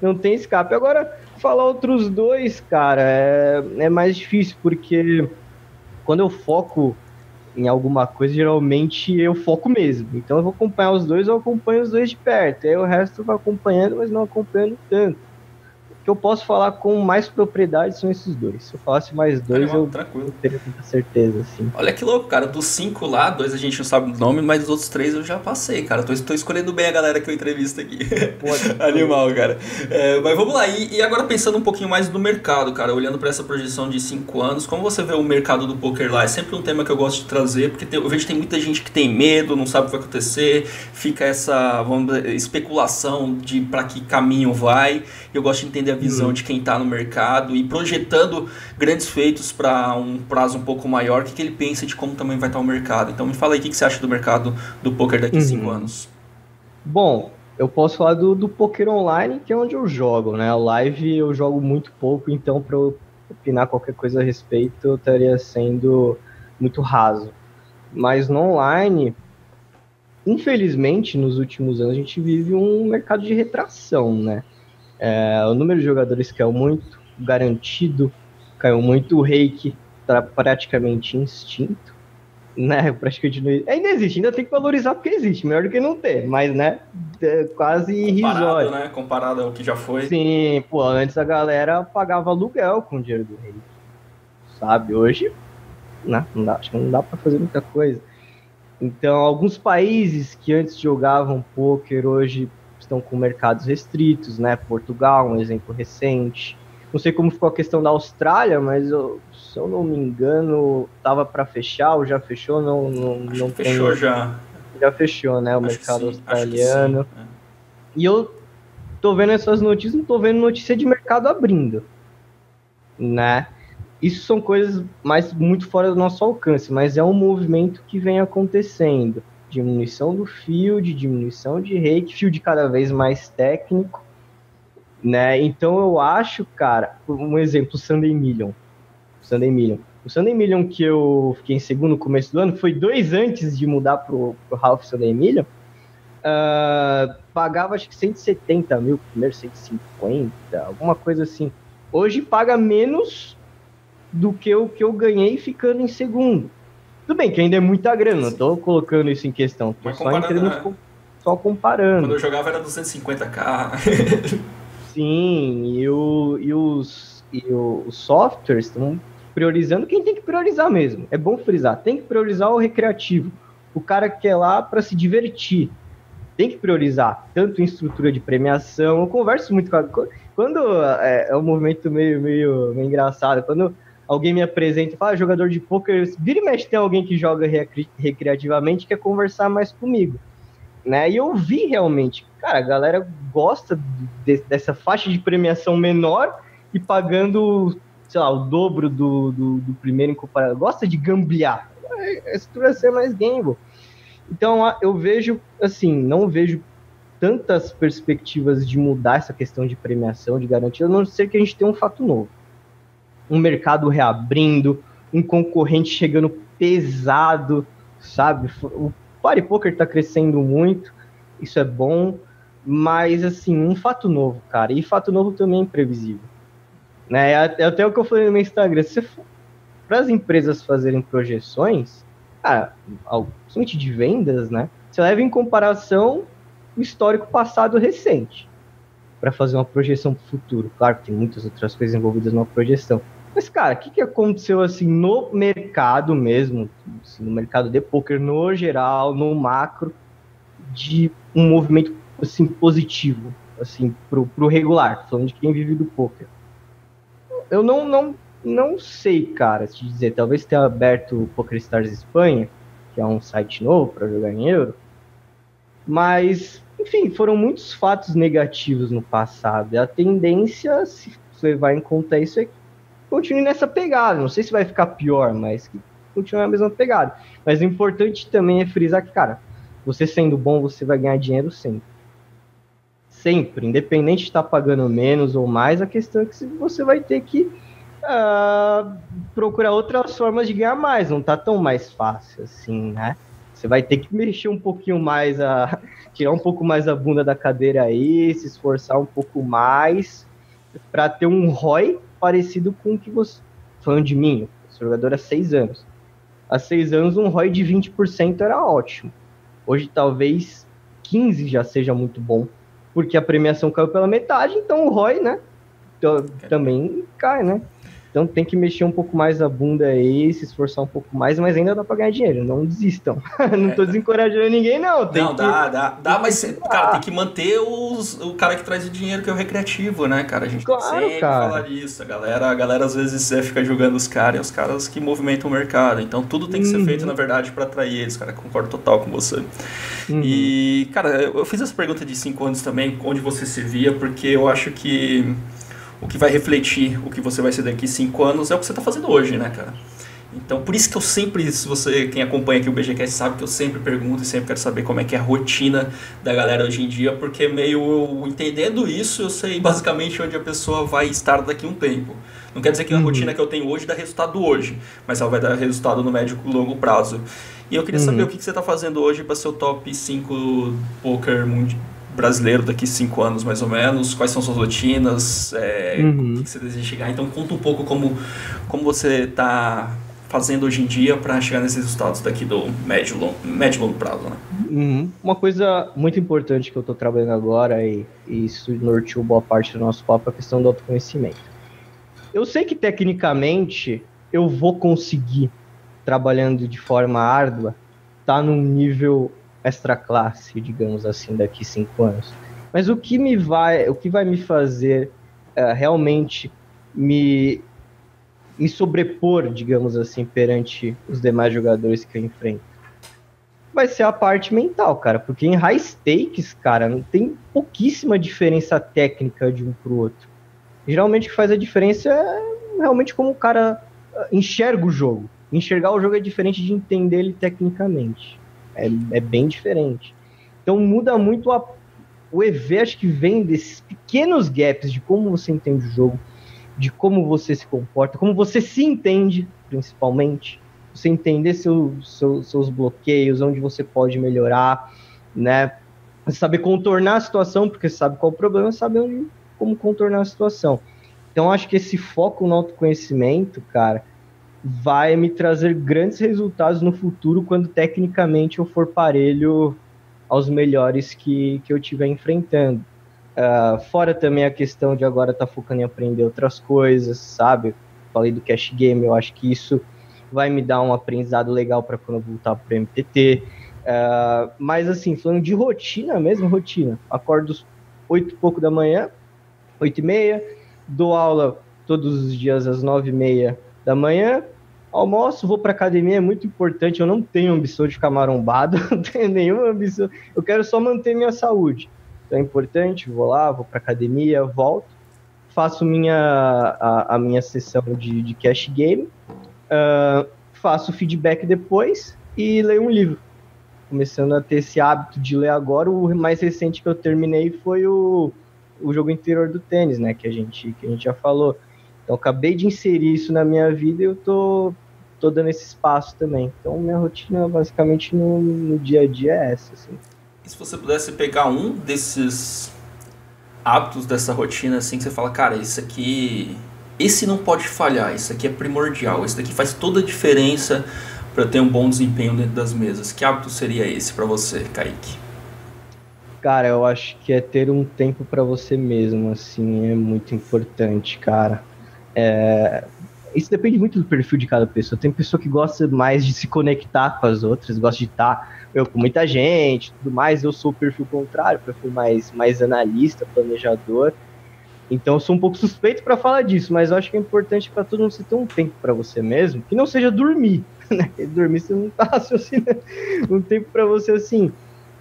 não tem escape. Agora falar outros dois, cara, é, é mais difícil porque quando eu foco em alguma coisa, geralmente eu foco mesmo. Então eu vou acompanhar os dois, eu acompanho os dois de perto. Aí o resto eu vou acompanhando, mas não acompanhando tanto que eu posso falar com mais propriedade são esses dois. Se eu falasse mais dois, eu tranquilo. teria muita certeza, assim. Olha que louco, cara. Dos cinco lá, dois a gente não sabe o nome, mas os outros três eu já passei, cara. Tô, tô escolhendo bem a galera que eu entrevisto aqui. [laughs] Animal, cara. É, mas vamos lá. E, e, agora pensando um pouquinho mais no mercado, cara, olhando para essa projeção de cinco anos, como você vê o mercado do poker lá? É sempre um tema que eu gosto de trazer, porque tem, eu vejo que tem muita gente que tem medo, não sabe o que vai acontecer, fica essa vamos dizer, especulação de para que caminho vai. Eu gosto de entender a visão uhum. de quem está no mercado e projetando grandes feitos para um prazo um pouco maior, o que, que ele pensa de como também vai estar tá o mercado. Então me fala aí o que, que você acha do mercado do poker daqui a uhum. cinco anos. Bom, eu posso falar do, do poker online, que é onde eu jogo, né? O live eu jogo muito pouco, então para eu opinar qualquer coisa a respeito, eu estaria sendo muito raso. Mas no online, infelizmente, nos últimos anos, a gente vive um mercado de retração, né? É, o número de jogadores caiu muito, garantido caiu muito, o reiki está praticamente extinto, né? [laughs] Praticamente ainda existe, ainda tem que valorizar porque existe, melhor do que não ter, mas né? É quase irrisório. né? Comparado ao que já foi. Sim, pô, antes a galera pagava aluguel com o dinheiro do reiki, sabe? Hoje, né? Não dá, acho que não dá para fazer muita coisa. Então, alguns países que antes jogavam poker hoje estão com mercados restritos, né? Portugal, um exemplo recente. Não sei como ficou a questão da Austrália, mas eu, se eu não me engano, tava para fechar ou já fechou, não não, não tem... fechou já. Já fechou, né, o acho mercado australiano. Sim, é. E eu tô vendo essas notícias, não tô vendo notícia de mercado abrindo, né? Isso são coisas mais muito fora do nosso alcance, mas é um movimento que vem acontecendo diminuição do field, diminuição de rate, field cada vez mais técnico, né? Então eu acho, cara, um exemplo, o Sunday Million. Sunday Million. O Sunday Million que eu fiquei em segundo no começo do ano foi dois antes de mudar pro, pro Half Sunday Million. Uh, pagava acho que 170 mil, primeiro 150, alguma coisa assim. Hoje paga menos do que o que eu ganhei ficando em segundo. Tudo bem que ainda é muita grana, não tô colocando isso em questão, tô só entrando, né? só comparando. Quando eu jogava era 250k. [laughs] Sim, e, o, e, os, e o, os softwares estão priorizando quem tem que priorizar mesmo. É bom frisar, tem que priorizar o recreativo. O cara que quer lá para se divertir. Tem que priorizar, tanto em estrutura de premiação. Eu converso muito com a, Quando é, é um movimento meio, meio, meio engraçado, quando alguém me apresenta e fala, ah, jogador de poker, vira e mexe tem alguém que joga recreativamente quer conversar mais comigo. Né? E eu vi realmente, cara, a galera gosta de, dessa faixa de premiação menor e pagando, sei lá, o dobro do, do, do primeiro em comparação. Gosta de gamblear. A estrutura ser mais gamble. Então eu vejo, assim, não vejo tantas perspectivas de mudar essa questão de premiação, de garantia, a não ser que a gente tenha um fato novo um mercado reabrindo, um concorrente chegando pesado, sabe? O Party Poker está crescendo muito, isso é bom, mas assim, um fato novo, cara, e fato novo também é imprevisível. Né? É, é até o que eu falei no meu Instagram, se para as empresas fazerem projeções, cara, principalmente de vendas, né? Você leva em comparação o histórico passado recente para fazer uma projeção para o futuro. Claro que tem muitas outras coisas envolvidas numa projeção. Mas, cara, o que, que aconteceu assim no mercado mesmo, assim, no mercado de poker no geral, no macro, de um movimento assim positivo, assim, pro, pro regular, falando de quem vive do poker? Eu não, não, não sei, cara, te dizer. Talvez tenha aberto o Poker Stars Espanha, que é um site novo para jogar em euro. Mas, enfim, foram muitos fatos negativos no passado. E a tendência, se levar em conta isso, é continue nessa pegada. Não sei se vai ficar pior, mas que continue na mesma pegada. Mas o importante também é frisar que, cara, você sendo bom, você vai ganhar dinheiro sempre. Sempre, independente de estar pagando menos ou mais, a questão é que você vai ter que uh, procurar outras formas de ganhar mais, não tá tão mais fácil assim, né? Você vai ter que mexer um pouquinho mais, a, [laughs] tirar um pouco mais a bunda da cadeira aí, se esforçar um pouco mais para ter um ROI parecido com o que você. Falando de mim, sou jogador há seis anos. Há seis anos, um ROI de 20% era ótimo. Hoje, talvez 15 já seja muito bom, porque a premiação caiu pela metade, então o ROI, né? Também cai, né? Então tem que mexer um pouco mais a bunda aí, se esforçar um pouco mais, mas ainda dá pra ganhar dinheiro, não desistam. [laughs] não tô é, desencorajando ninguém, não. Tem não, que... dá, dá, dá, mas, cara, tem que manter os, o cara que traz o dinheiro, que é o recreativo, né, cara? A gente claro, sempre cara. falar disso. A galera, a galera às vezes é, fica julgando os caras, e os caras que movimentam o mercado. Então tudo tem que ser feito, uhum. na verdade, para atrair eles, cara. Concordo total com você. Uhum. E, cara, eu fiz essa pergunta de 5 anos também, onde você se via, porque eu acho que o que vai refletir o que você vai ser daqui cinco anos é o que você está fazendo hoje, né, cara? Então, por isso que eu sempre, se você, quem acompanha aqui o BGCast sabe que eu sempre pergunto e sempre quero saber como é que é a rotina da galera hoje em dia, porque meio entendendo isso, eu sei basicamente onde a pessoa vai estar daqui um tempo. Não quer dizer que a uhum. rotina que eu tenho hoje dá resultado hoje, mas ela vai dar resultado no médio e longo prazo. E eu queria uhum. saber o que você está fazendo hoje para ser o top 5 poker mundial brasileiro daqui cinco anos mais ou menos, quais são suas rotinas, é, uhum. o que você deseja chegar. Então conta um pouco como, como você está fazendo hoje em dia para chegar nesses resultados daqui do médio, long, médio longo prazo. Né? Uhum. Uma coisa muito importante que eu estou trabalhando agora e, e isso norteou boa parte do nosso papo é a questão do autoconhecimento. Eu sei que tecnicamente eu vou conseguir, trabalhando de forma árdua, estar tá num nível extra classe, digamos assim, daqui cinco anos. Mas o que me vai, o que vai me fazer uh, realmente me me sobrepor, digamos assim, perante os demais jogadores que eu enfrento, vai ser a parte mental, cara, porque em high stakes, cara, não tem pouquíssima diferença técnica de um pro outro. Geralmente o que faz a diferença é realmente como o cara ah, enxerga o jogo. Enxergar o jogo é diferente de entender ele tecnicamente. É, é bem diferente. Então muda muito a, o EV, acho que vem desses pequenos gaps de como você entende o jogo, de como você se comporta, como você se entende, principalmente. Você entender seu, seu, seus bloqueios, onde você pode melhorar, né? Saber contornar a situação, porque sabe qual o problema, sabe onde, como contornar a situação. Então, acho que esse foco no autoconhecimento, cara, vai me trazer grandes resultados no futuro quando tecnicamente eu for parelho aos melhores que, que eu estiver enfrentando. Uh, fora também a questão de agora estar tá focando em aprender outras coisas, sabe? Falei do cash game, eu acho que isso vai me dar um aprendizado legal para quando eu voltar para o MTT. Uh, mas assim, falando de rotina mesmo, rotina. Acordo oito e pouco da manhã, oito e meia, dou aula todos os dias às nove e meia da manhã. Almoço, vou para academia, é muito importante. Eu não tenho ambição de ficar marombado, [laughs] não tenho nenhuma ambição. Eu quero só manter minha saúde. Então é importante, vou lá, vou para academia, volto, faço minha, a, a minha sessão de, de cash game, uh, faço feedback depois e leio um livro. Começando a ter esse hábito de ler agora. O mais recente que eu terminei foi o, o jogo interior do tênis, né? Que a gente, que a gente já falou. Então, acabei de inserir isso na minha vida e eu tô, tô dando esse espaço também. Então, minha rotina, basicamente, no, no dia a dia é essa. Assim. E se você pudesse pegar um desses hábitos dessa rotina, assim, que você fala, cara, isso aqui. Esse não pode falhar, isso aqui é primordial, esse daqui faz toda a diferença para ter um bom desempenho dentro das mesas. Que hábito seria esse para você, Kaique? Cara, eu acho que é ter um tempo para você mesmo, assim, é muito importante, cara. É, isso depende muito do perfil de cada pessoa. Tem pessoa que gosta mais de se conectar com as outras, gosta de estar eu, com muita gente, tudo mais. Eu sou o perfil contrário, perfil mais, mais analista, planejador. Então eu sou um pouco suspeito para falar disso, mas eu acho que é importante para todo mundo você ter um tempo para você mesmo, que não seja dormir, [laughs] né? Dormir você não tá [laughs] raciocinando. Um tempo para você assim,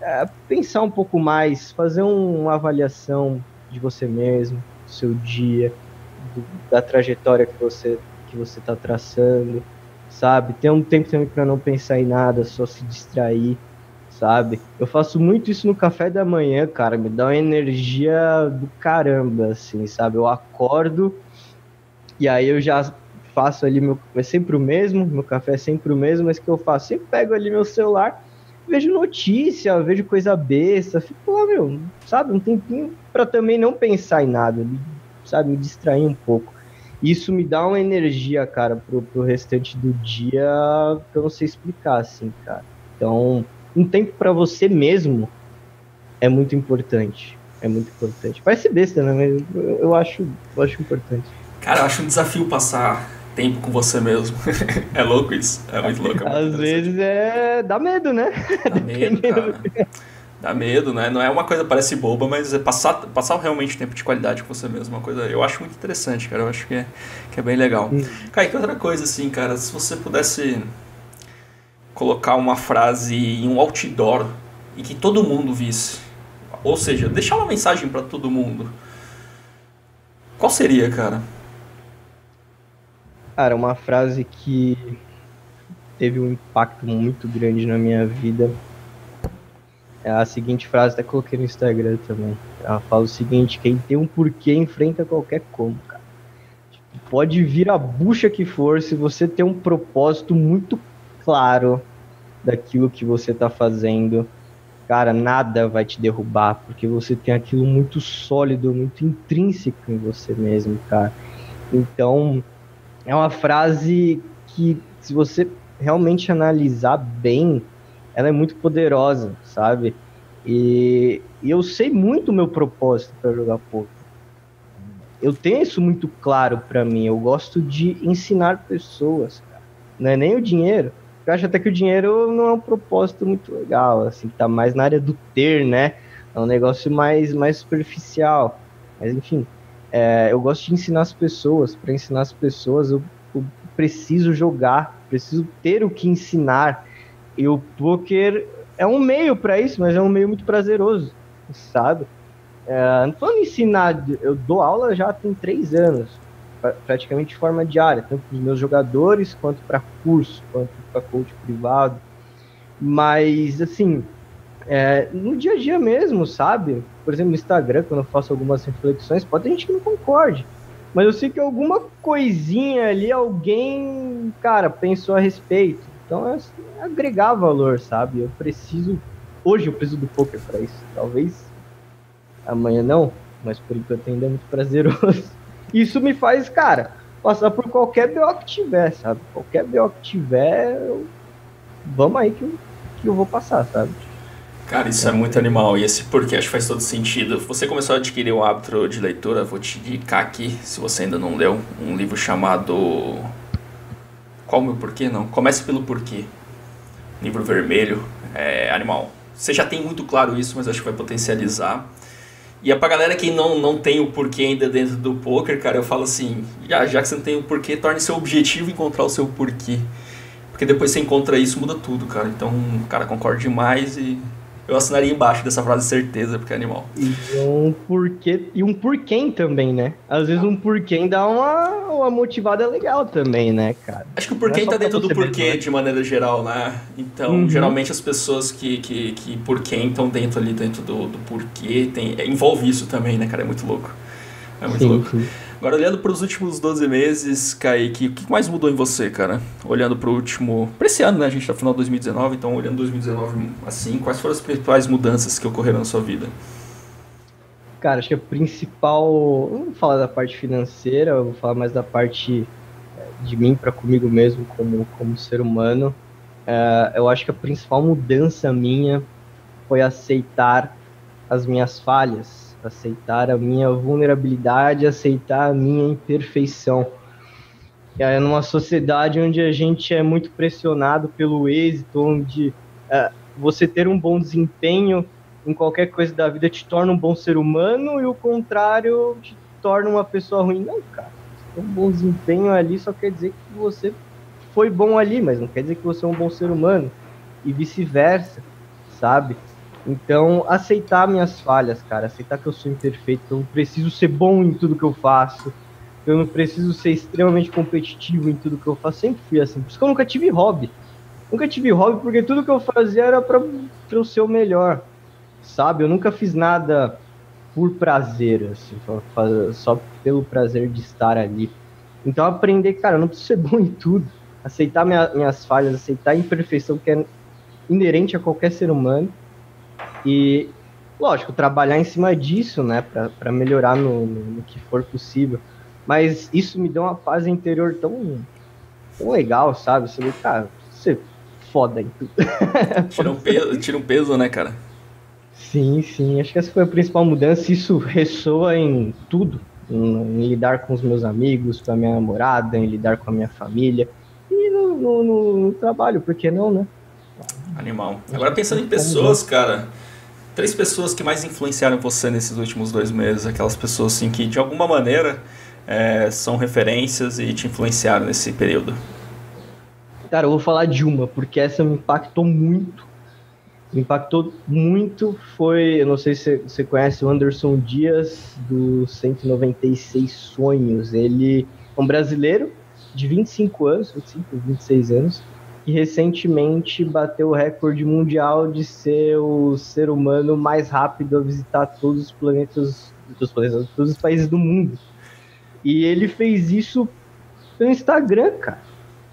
é, pensar um pouco mais, fazer um, uma avaliação de você mesmo, do seu dia do, da trajetória que você que você está traçando, sabe? Ter um tempo também para não pensar em nada, só se distrair, sabe? Eu faço muito isso no café da manhã, cara, me dá uma energia do caramba, assim, sabe? Eu acordo, E aí eu já faço ali meu. É sempre o mesmo, meu café é sempre o mesmo, mas que eu faço? Sempre pego ali meu celular, vejo notícia, vejo coisa besta, fico lá, meu, sabe, um tempinho para também não pensar em nada, sabe, me distrair um pouco. Isso me dá uma energia, cara, pro, pro restante do dia que eu não sei explicar, assim, cara. Então, um tempo para você mesmo é muito importante. É muito importante. Parece besta, né? Mas eu, eu, acho, eu acho importante. Cara, eu acho um desafio passar tempo com você mesmo. [laughs] é louco isso. É muito louco. É muito Às vezes é. dá medo, né? Dá medo, [laughs] cara. Dá medo, né? Não é uma coisa parece boba, mas é passar, passar realmente tempo de qualidade com você mesmo. Uma coisa. Eu acho muito interessante, cara. Eu acho que é, que é bem legal. Hum. Kaique, outra coisa, assim, cara, se você pudesse colocar uma frase em um outdoor e que todo mundo visse. Ou seja, deixar uma mensagem para todo mundo. Qual seria, cara? Cara, uma frase que teve um impacto muito grande na minha vida. A seguinte frase, até coloquei no Instagram também. Ela fala o seguinte: quem tem um porquê enfrenta qualquer como, cara. Tipo, pode vir a bucha que for, se você tem um propósito muito claro daquilo que você tá fazendo, cara, nada vai te derrubar, porque você tem aquilo muito sólido, muito intrínseco em você mesmo, cara. Então, é uma frase que, se você realmente analisar bem, ela é muito poderosa, sabe? E, e eu sei muito o meu propósito para jogar poker. Eu tenho isso muito claro para mim. Eu gosto de ensinar pessoas, cara. Não é nem o dinheiro. Eu acho até que o dinheiro não é um propósito muito legal, assim, tá mais na área do ter, né? É um negócio mais, mais superficial. Mas enfim, é, eu gosto de ensinar as pessoas. Para ensinar as pessoas, eu, eu, preciso jogar, preciso ter o que ensinar. E o poker é um meio para isso, mas é um meio muito prazeroso, sabe? É, não tô ensinar, eu dou aula já tem três anos, praticamente de forma diária, tanto para os meus jogadores, quanto para curso, quanto para coach privado. Mas, assim, é, no dia a dia mesmo, sabe? Por exemplo, no Instagram, quando eu faço algumas reflexões, pode ter gente que não concorde. Mas eu sei que alguma coisinha ali, alguém, cara, pensou a respeito. Então é agregar valor, sabe? Eu preciso. Hoje eu preciso do poker para isso. Talvez amanhã não, mas por enquanto ainda é muito prazeroso. [laughs] Isso me faz, cara, passar por qualquer BO que tiver, sabe? Qualquer BO que tiver, eu... vamos aí que eu, que eu vou passar, sabe? Cara, isso é muito animal. E esse porquê acho que faz todo sentido. Você começou a adquirir o hábito de leitura, vou te indicar aqui, se você ainda não leu, um livro chamado. Qual o meu porquê? Não. Comece pelo porquê. Livro vermelho, é animal. Você já tem muito claro isso, mas acho que vai potencializar. E é pra galera que não, não tem o porquê ainda dentro do poker, cara, eu falo assim, já, já que você não tem o porquê, torne seu objetivo encontrar o seu porquê. Porque depois você encontra isso, muda tudo, cara. Então, cara, concordo demais e eu assinaria embaixo dessa frase certeza, porque é animal. E um porquê, e um porquê também, né? Às vezes um porquê dá uma, uma motivada legal também, né, cara? Acho que o porquê é tá dentro do porquê de maneira geral, né? Então, uhum. geralmente as pessoas que, que, que porquê estão dentro ali, dentro do, do porquê, tem, envolve isso também, né, cara? É muito louco. É muito sim, louco. Sim. Agora, olhando para os últimos 12 meses, Kaique, o que mais mudou em você, cara? Olhando para o último. para esse ano, né? A gente está no final de 2019, então olhando 2019 assim, quais foram as principais mudanças que ocorreram na sua vida? Cara, acho que a principal. Não vou falar da parte financeira, eu vou falar mais da parte eh, de mim para comigo mesmo, como, como ser humano. Uh, eu acho que a principal mudança minha foi aceitar as minhas falhas aceitar a minha vulnerabilidade, aceitar a minha imperfeição. É numa sociedade onde a gente é muito pressionado pelo êxito, onde é, você ter um bom desempenho em qualquer coisa da vida te torna um bom ser humano e o contrário te torna uma pessoa ruim. Não, cara. Um bom desempenho ali só quer dizer que você foi bom ali, mas não quer dizer que você é um bom ser humano. E vice-versa, sabe? Então, aceitar minhas falhas, cara, aceitar que eu sou imperfeito, eu não preciso ser bom em tudo que eu faço, eu não preciso ser extremamente competitivo em tudo que eu faço, sempre fui assim. Por isso que eu nunca tive hobby. Nunca tive hobby porque tudo que eu fazia era pra eu ser o melhor, sabe? Eu nunca fiz nada por prazer, assim, só pelo prazer de estar ali. Então aprender, cara, eu não preciso ser bom em tudo. Aceitar minha, minhas falhas, aceitar a imperfeição que é inerente a qualquer ser humano. E, lógico, trabalhar em cima disso, né, para melhorar no, no, no, que for possível. Mas isso me deu uma paz interior tão, tão legal, sabe? Você vê, cara, você foda em tudo. [laughs] tira, um peso, tira um peso, né, cara? Sim, sim. Acho que essa foi a principal mudança. Isso ressoa em tudo. Em, em lidar com os meus amigos, com a minha namorada, em lidar com a minha família. E no, no, no trabalho, por que não, né? Animal. Agora pensando em pessoas, cara. Três pessoas que mais influenciaram você nesses últimos dois meses. Aquelas pessoas assim que de alguma maneira é, são referências e te influenciaram nesse período. Cara, eu vou falar de uma, porque essa me impactou muito. Me impactou muito foi, eu não sei se você conhece o Anderson Dias, do 196 Sonhos. Ele é um brasileiro de 25 anos, 25, 26 anos, que recentemente bateu o recorde mundial de ser o ser humano mais rápido a visitar todos os planetas, todos os, planetas, todos os países do mundo. E ele fez isso pelo Instagram, cara.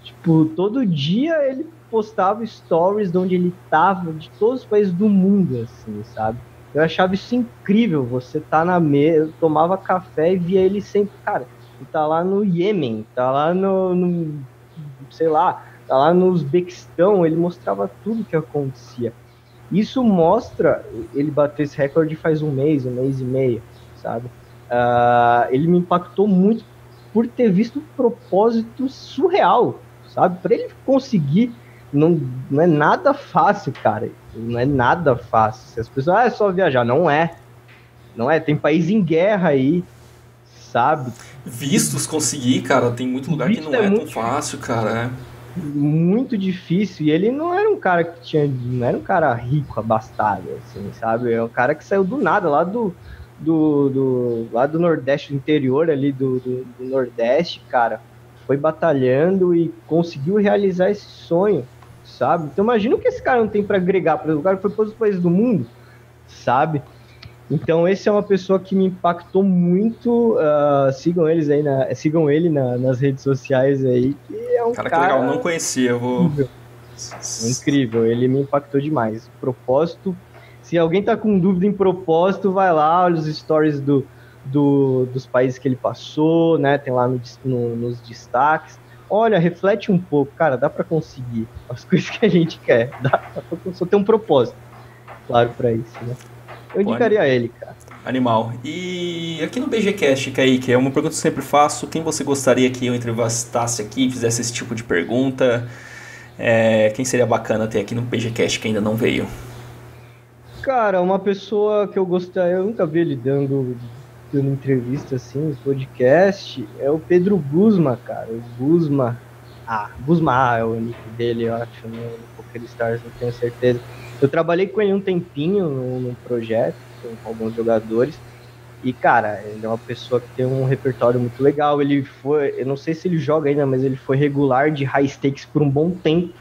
Tipo, todo dia ele postava stories de onde ele tava, de todos os países do mundo, assim, sabe? Eu achava isso incrível. Você tá na mesa, tomava café e via ele sempre, cara, ele tá lá no Iêmen, tá lá no, no sei lá, lá no Uzbequistão, ele mostrava tudo que acontecia. Isso mostra, ele bateu esse recorde faz um mês, um mês e meio, sabe? Uh, ele me impactou muito por ter visto um propósito surreal, sabe? Para ele conseguir, não, não é nada fácil, cara. Não é nada fácil. Se as pessoas, ah, é só viajar. Não é. Não é. Tem país em guerra aí, sabe? Vistos conseguir, cara. Tem muito lugar Visto que não é, é tão fácil, cara. É. Muito difícil. E ele não era um cara que tinha. Não era um cara rico, abastado, assim, sabe? É um cara que saiu do nada, lá do. Do, do, lá do Nordeste, do interior ali do, do, do Nordeste, cara foi batalhando e conseguiu realizar esse sonho, sabe? Então imagina o que esse cara não tem para agregar, para o cara foi para os países do mundo, sabe? Então esse é uma pessoa que me impactou muito. Uh, sigam eles aí na, sigam ele na, nas redes sociais aí, é um cara, cara que legal, não conhecia, vou incrível. incrível, ele me impactou demais. Propósito, se alguém tá com dúvida em propósito, vai lá, olha os stories do do, dos países que ele passou, né? Tem lá no, no, nos destaques. Olha, reflete um pouco, cara, dá para conseguir as [laughs] coisas que a gente quer. Dá, dá pra só ter um propósito, claro, para isso, né? Eu indicaria ele, cara. Animal. E aqui no BGCast, Kaique, é uma pergunta que eu sempre faço. Quem você gostaria que eu entrevistasse aqui, e fizesse esse tipo de pergunta? É, quem seria bacana ter aqui no BGCast que ainda não veio? Cara, uma pessoa que eu gostaria, eu nunca vi ele dando dando entrevista assim, podcast, é o Pedro Guzma, cara. O Guzma. Ah, Guzma é o nick dele, eu acho, no, no Poker Stars, não tenho certeza. Eu trabalhei com ele um tempinho num, projeto, com alguns jogadores. E, cara, ele é uma pessoa que tem um repertório muito legal. Ele foi, eu não sei se ele joga ainda, mas ele foi regular de high stakes por um bom tempo.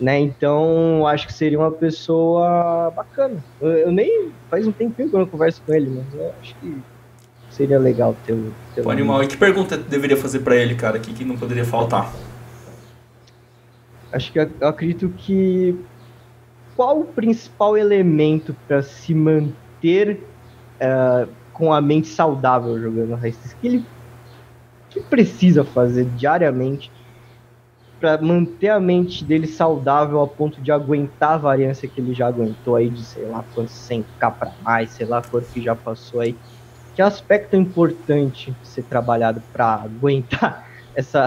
Né? Então, acho que seria uma pessoa bacana. Eu, eu nem faz um tempinho que eu não converso com ele, mas eu acho que seria legal ter o. Ter o animal. E que pergunta deveria fazer para ele, cara, que, que não poderia faltar? Acho que eu, eu acredito que. Qual o principal elemento para se manter uh, com a mente saudável jogando Heistes? Que ele que precisa fazer diariamente para manter a mente dele saudável a ponto de aguentar a variância que ele já aguentou aí de sei lá quantos 100k para mais, sei lá quanto que já passou aí que aspecto importante ser trabalhado para aguentar [laughs] essa,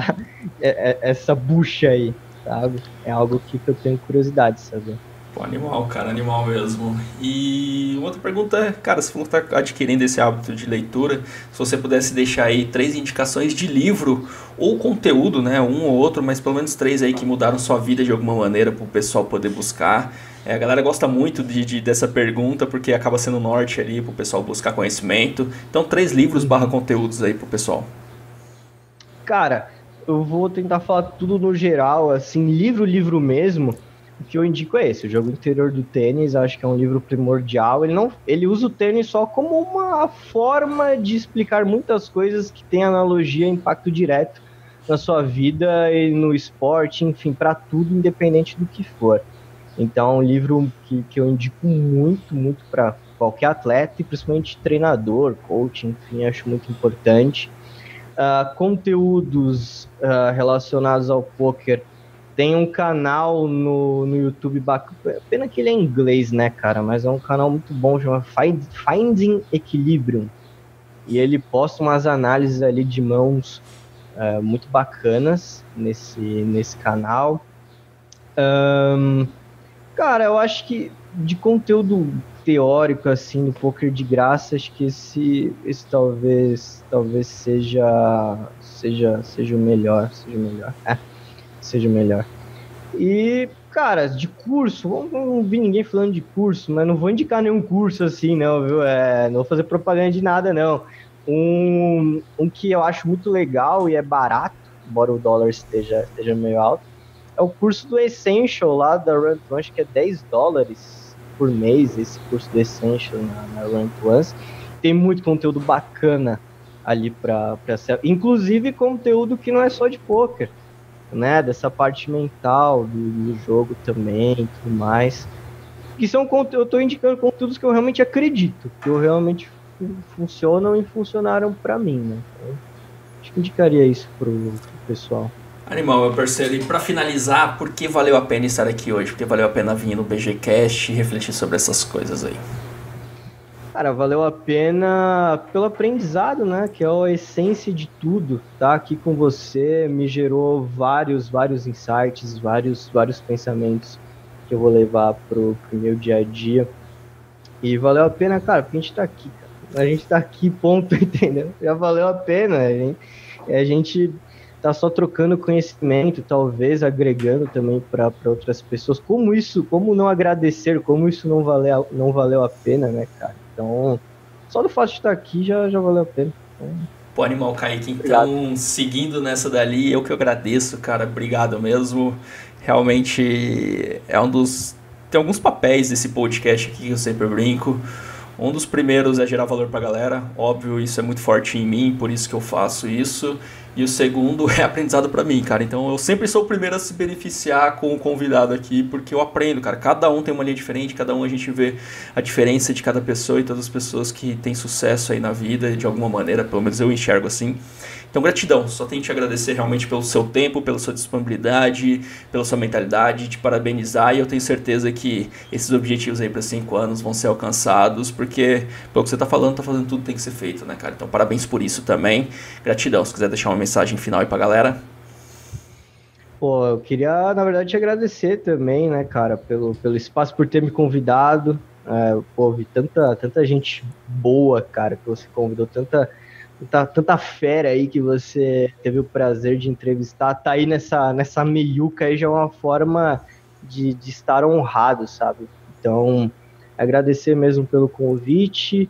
é, é, essa bucha aí, sabe? É algo que eu tenho curiosidade de saber. Pô, animal, cara, animal mesmo. E outra pergunta é, cara, se você está adquirindo esse hábito de leitura, se você pudesse deixar aí três indicações de livro ou conteúdo, né, um ou outro, mas pelo menos três aí que mudaram sua vida de alguma maneira para o pessoal poder buscar. É, a galera gosta muito de, de, dessa pergunta porque acaba sendo norte ali para o pessoal buscar conhecimento. Então, três livros barra conteúdos aí para o pessoal. Cara, eu vou tentar falar tudo no geral, assim, livro, livro mesmo o que eu indico é esse, o jogo interior do tênis, acho que é um livro primordial. Ele não, ele usa o tênis só como uma forma de explicar muitas coisas que tem analogia, impacto direto na sua vida e no esporte, enfim, para tudo, independente do que for. Então, é um livro que, que eu indico muito, muito para qualquer atleta e principalmente treinador, coach, enfim, acho muito importante. Uh, conteúdos uh, relacionados ao poker tem um canal no, no YouTube bacana. Pena que ele é em inglês, né, cara? Mas é um canal muito bom, chama Find, Finding Equilibrium. E ele posta umas análises ali de mãos uh, muito bacanas nesse, nesse canal. Um, cara, eu acho que de conteúdo teórico assim do poker de graça, acho que esse, esse talvez talvez seja seja seja o melhor, seja o melhor. É [laughs] seja melhor. E, cara, de curso, não, não vi ninguém falando de curso, mas não vou indicar nenhum curso assim, não, viu? É, não vou fazer propaganda de nada, não. Um, um que eu acho muito legal e é barato, embora o dólar esteja, esteja meio alto, é o curso do Essential lá da Run acho que é 10 dólares por mês, esse curso do Essential na, na Run. Tem muito conteúdo bacana ali para ser, inclusive conteúdo que não é só de poker né, dessa parte mental do, do jogo também e tudo mais. Que são eu estou indicando conteúdos que eu realmente acredito, que eu realmente funcionam e funcionaram para mim, né? Então, acho que indicaria isso pro, pro pessoal. Animal, meu parceiro. E para finalizar, por que valeu a pena estar aqui hoje? Por que valeu a pena vir no BGCast e refletir sobre essas coisas aí? Cara, valeu a pena pelo aprendizado, né? Que é a essência de tudo. Tá aqui com você me gerou vários, vários insights, vários, vários pensamentos que eu vou levar pro, pro meu dia a dia. E valeu a pena, cara, porque a gente tá aqui, cara. A gente tá aqui, ponto, [laughs] entendeu? Já valeu a pena. A gente, a gente tá só trocando conhecimento, talvez agregando também para outras pessoas. Como isso, como não agradecer, como isso não valeu, não valeu a pena, né, cara? Então, só do fato de estar aqui já, já valeu a pena. Então, Pô, Animal Kaique, então, Obrigado. seguindo nessa dali, eu que agradeço, cara, obrigado mesmo. Realmente é um dos. Tem alguns papéis desse podcast aqui que eu sempre brinco. Um dos primeiros é gerar valor pra galera, óbvio, isso é muito forte em mim, por isso que eu faço isso. E o segundo [laughs] é aprendizado para mim, cara. Então eu sempre sou o primeiro a se beneficiar com o convidado aqui, porque eu aprendo, cara. Cada um tem uma linha diferente, cada um a gente vê a diferença de cada pessoa e todas as pessoas que têm sucesso aí na vida, de alguma maneira, pelo menos eu enxergo assim. Então, gratidão. Só tenho que te agradecer realmente pelo seu tempo, pela sua disponibilidade, pela sua mentalidade, te parabenizar e eu tenho certeza que esses objetivos aí para cinco anos vão ser alcançados, porque pelo que você está falando, tá fazendo tudo tem que ser feito, né, cara? Então, parabéns por isso também. Gratidão. Se quiser deixar uma mensagem final aí pra galera. Pô, eu queria, na verdade, te agradecer também, né, cara, pelo, pelo espaço, por ter me convidado. É, pô, vi tanta, tanta gente boa, cara, que você convidou, tanta tanta, tanta fera aí que você teve o prazer de entrevistar, tá aí nessa, nessa meiuca aí já é uma forma de, de estar honrado, sabe? Então, agradecer mesmo pelo convite.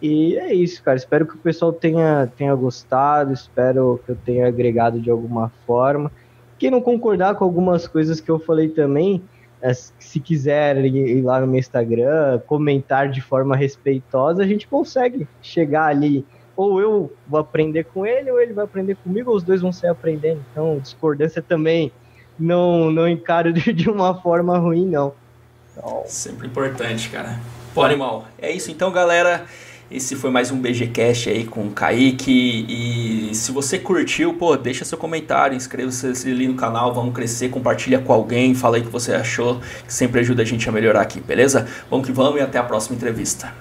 E é isso, cara. Espero que o pessoal tenha, tenha gostado, espero que eu tenha agregado de alguma forma. Quem não concordar com algumas coisas que eu falei também, é, se quiser ir lá no meu Instagram, comentar de forma respeitosa, a gente consegue chegar ali ou eu vou aprender com ele, ou ele vai aprender comigo, ou os dois vão sair aprendendo. Então, discordância também não, não encaro de uma forma ruim, não. Então... Sempre importante, cara. Pô, animal. É isso então, galera. Esse foi mais um BGCast aí com o Kaique. E se você curtiu, pô, deixa seu comentário, inscreva-se ali no canal, vamos crescer, compartilha com alguém, fala aí o que você achou, que sempre ajuda a gente a melhorar aqui, beleza? Vamos que vamos e até a próxima entrevista.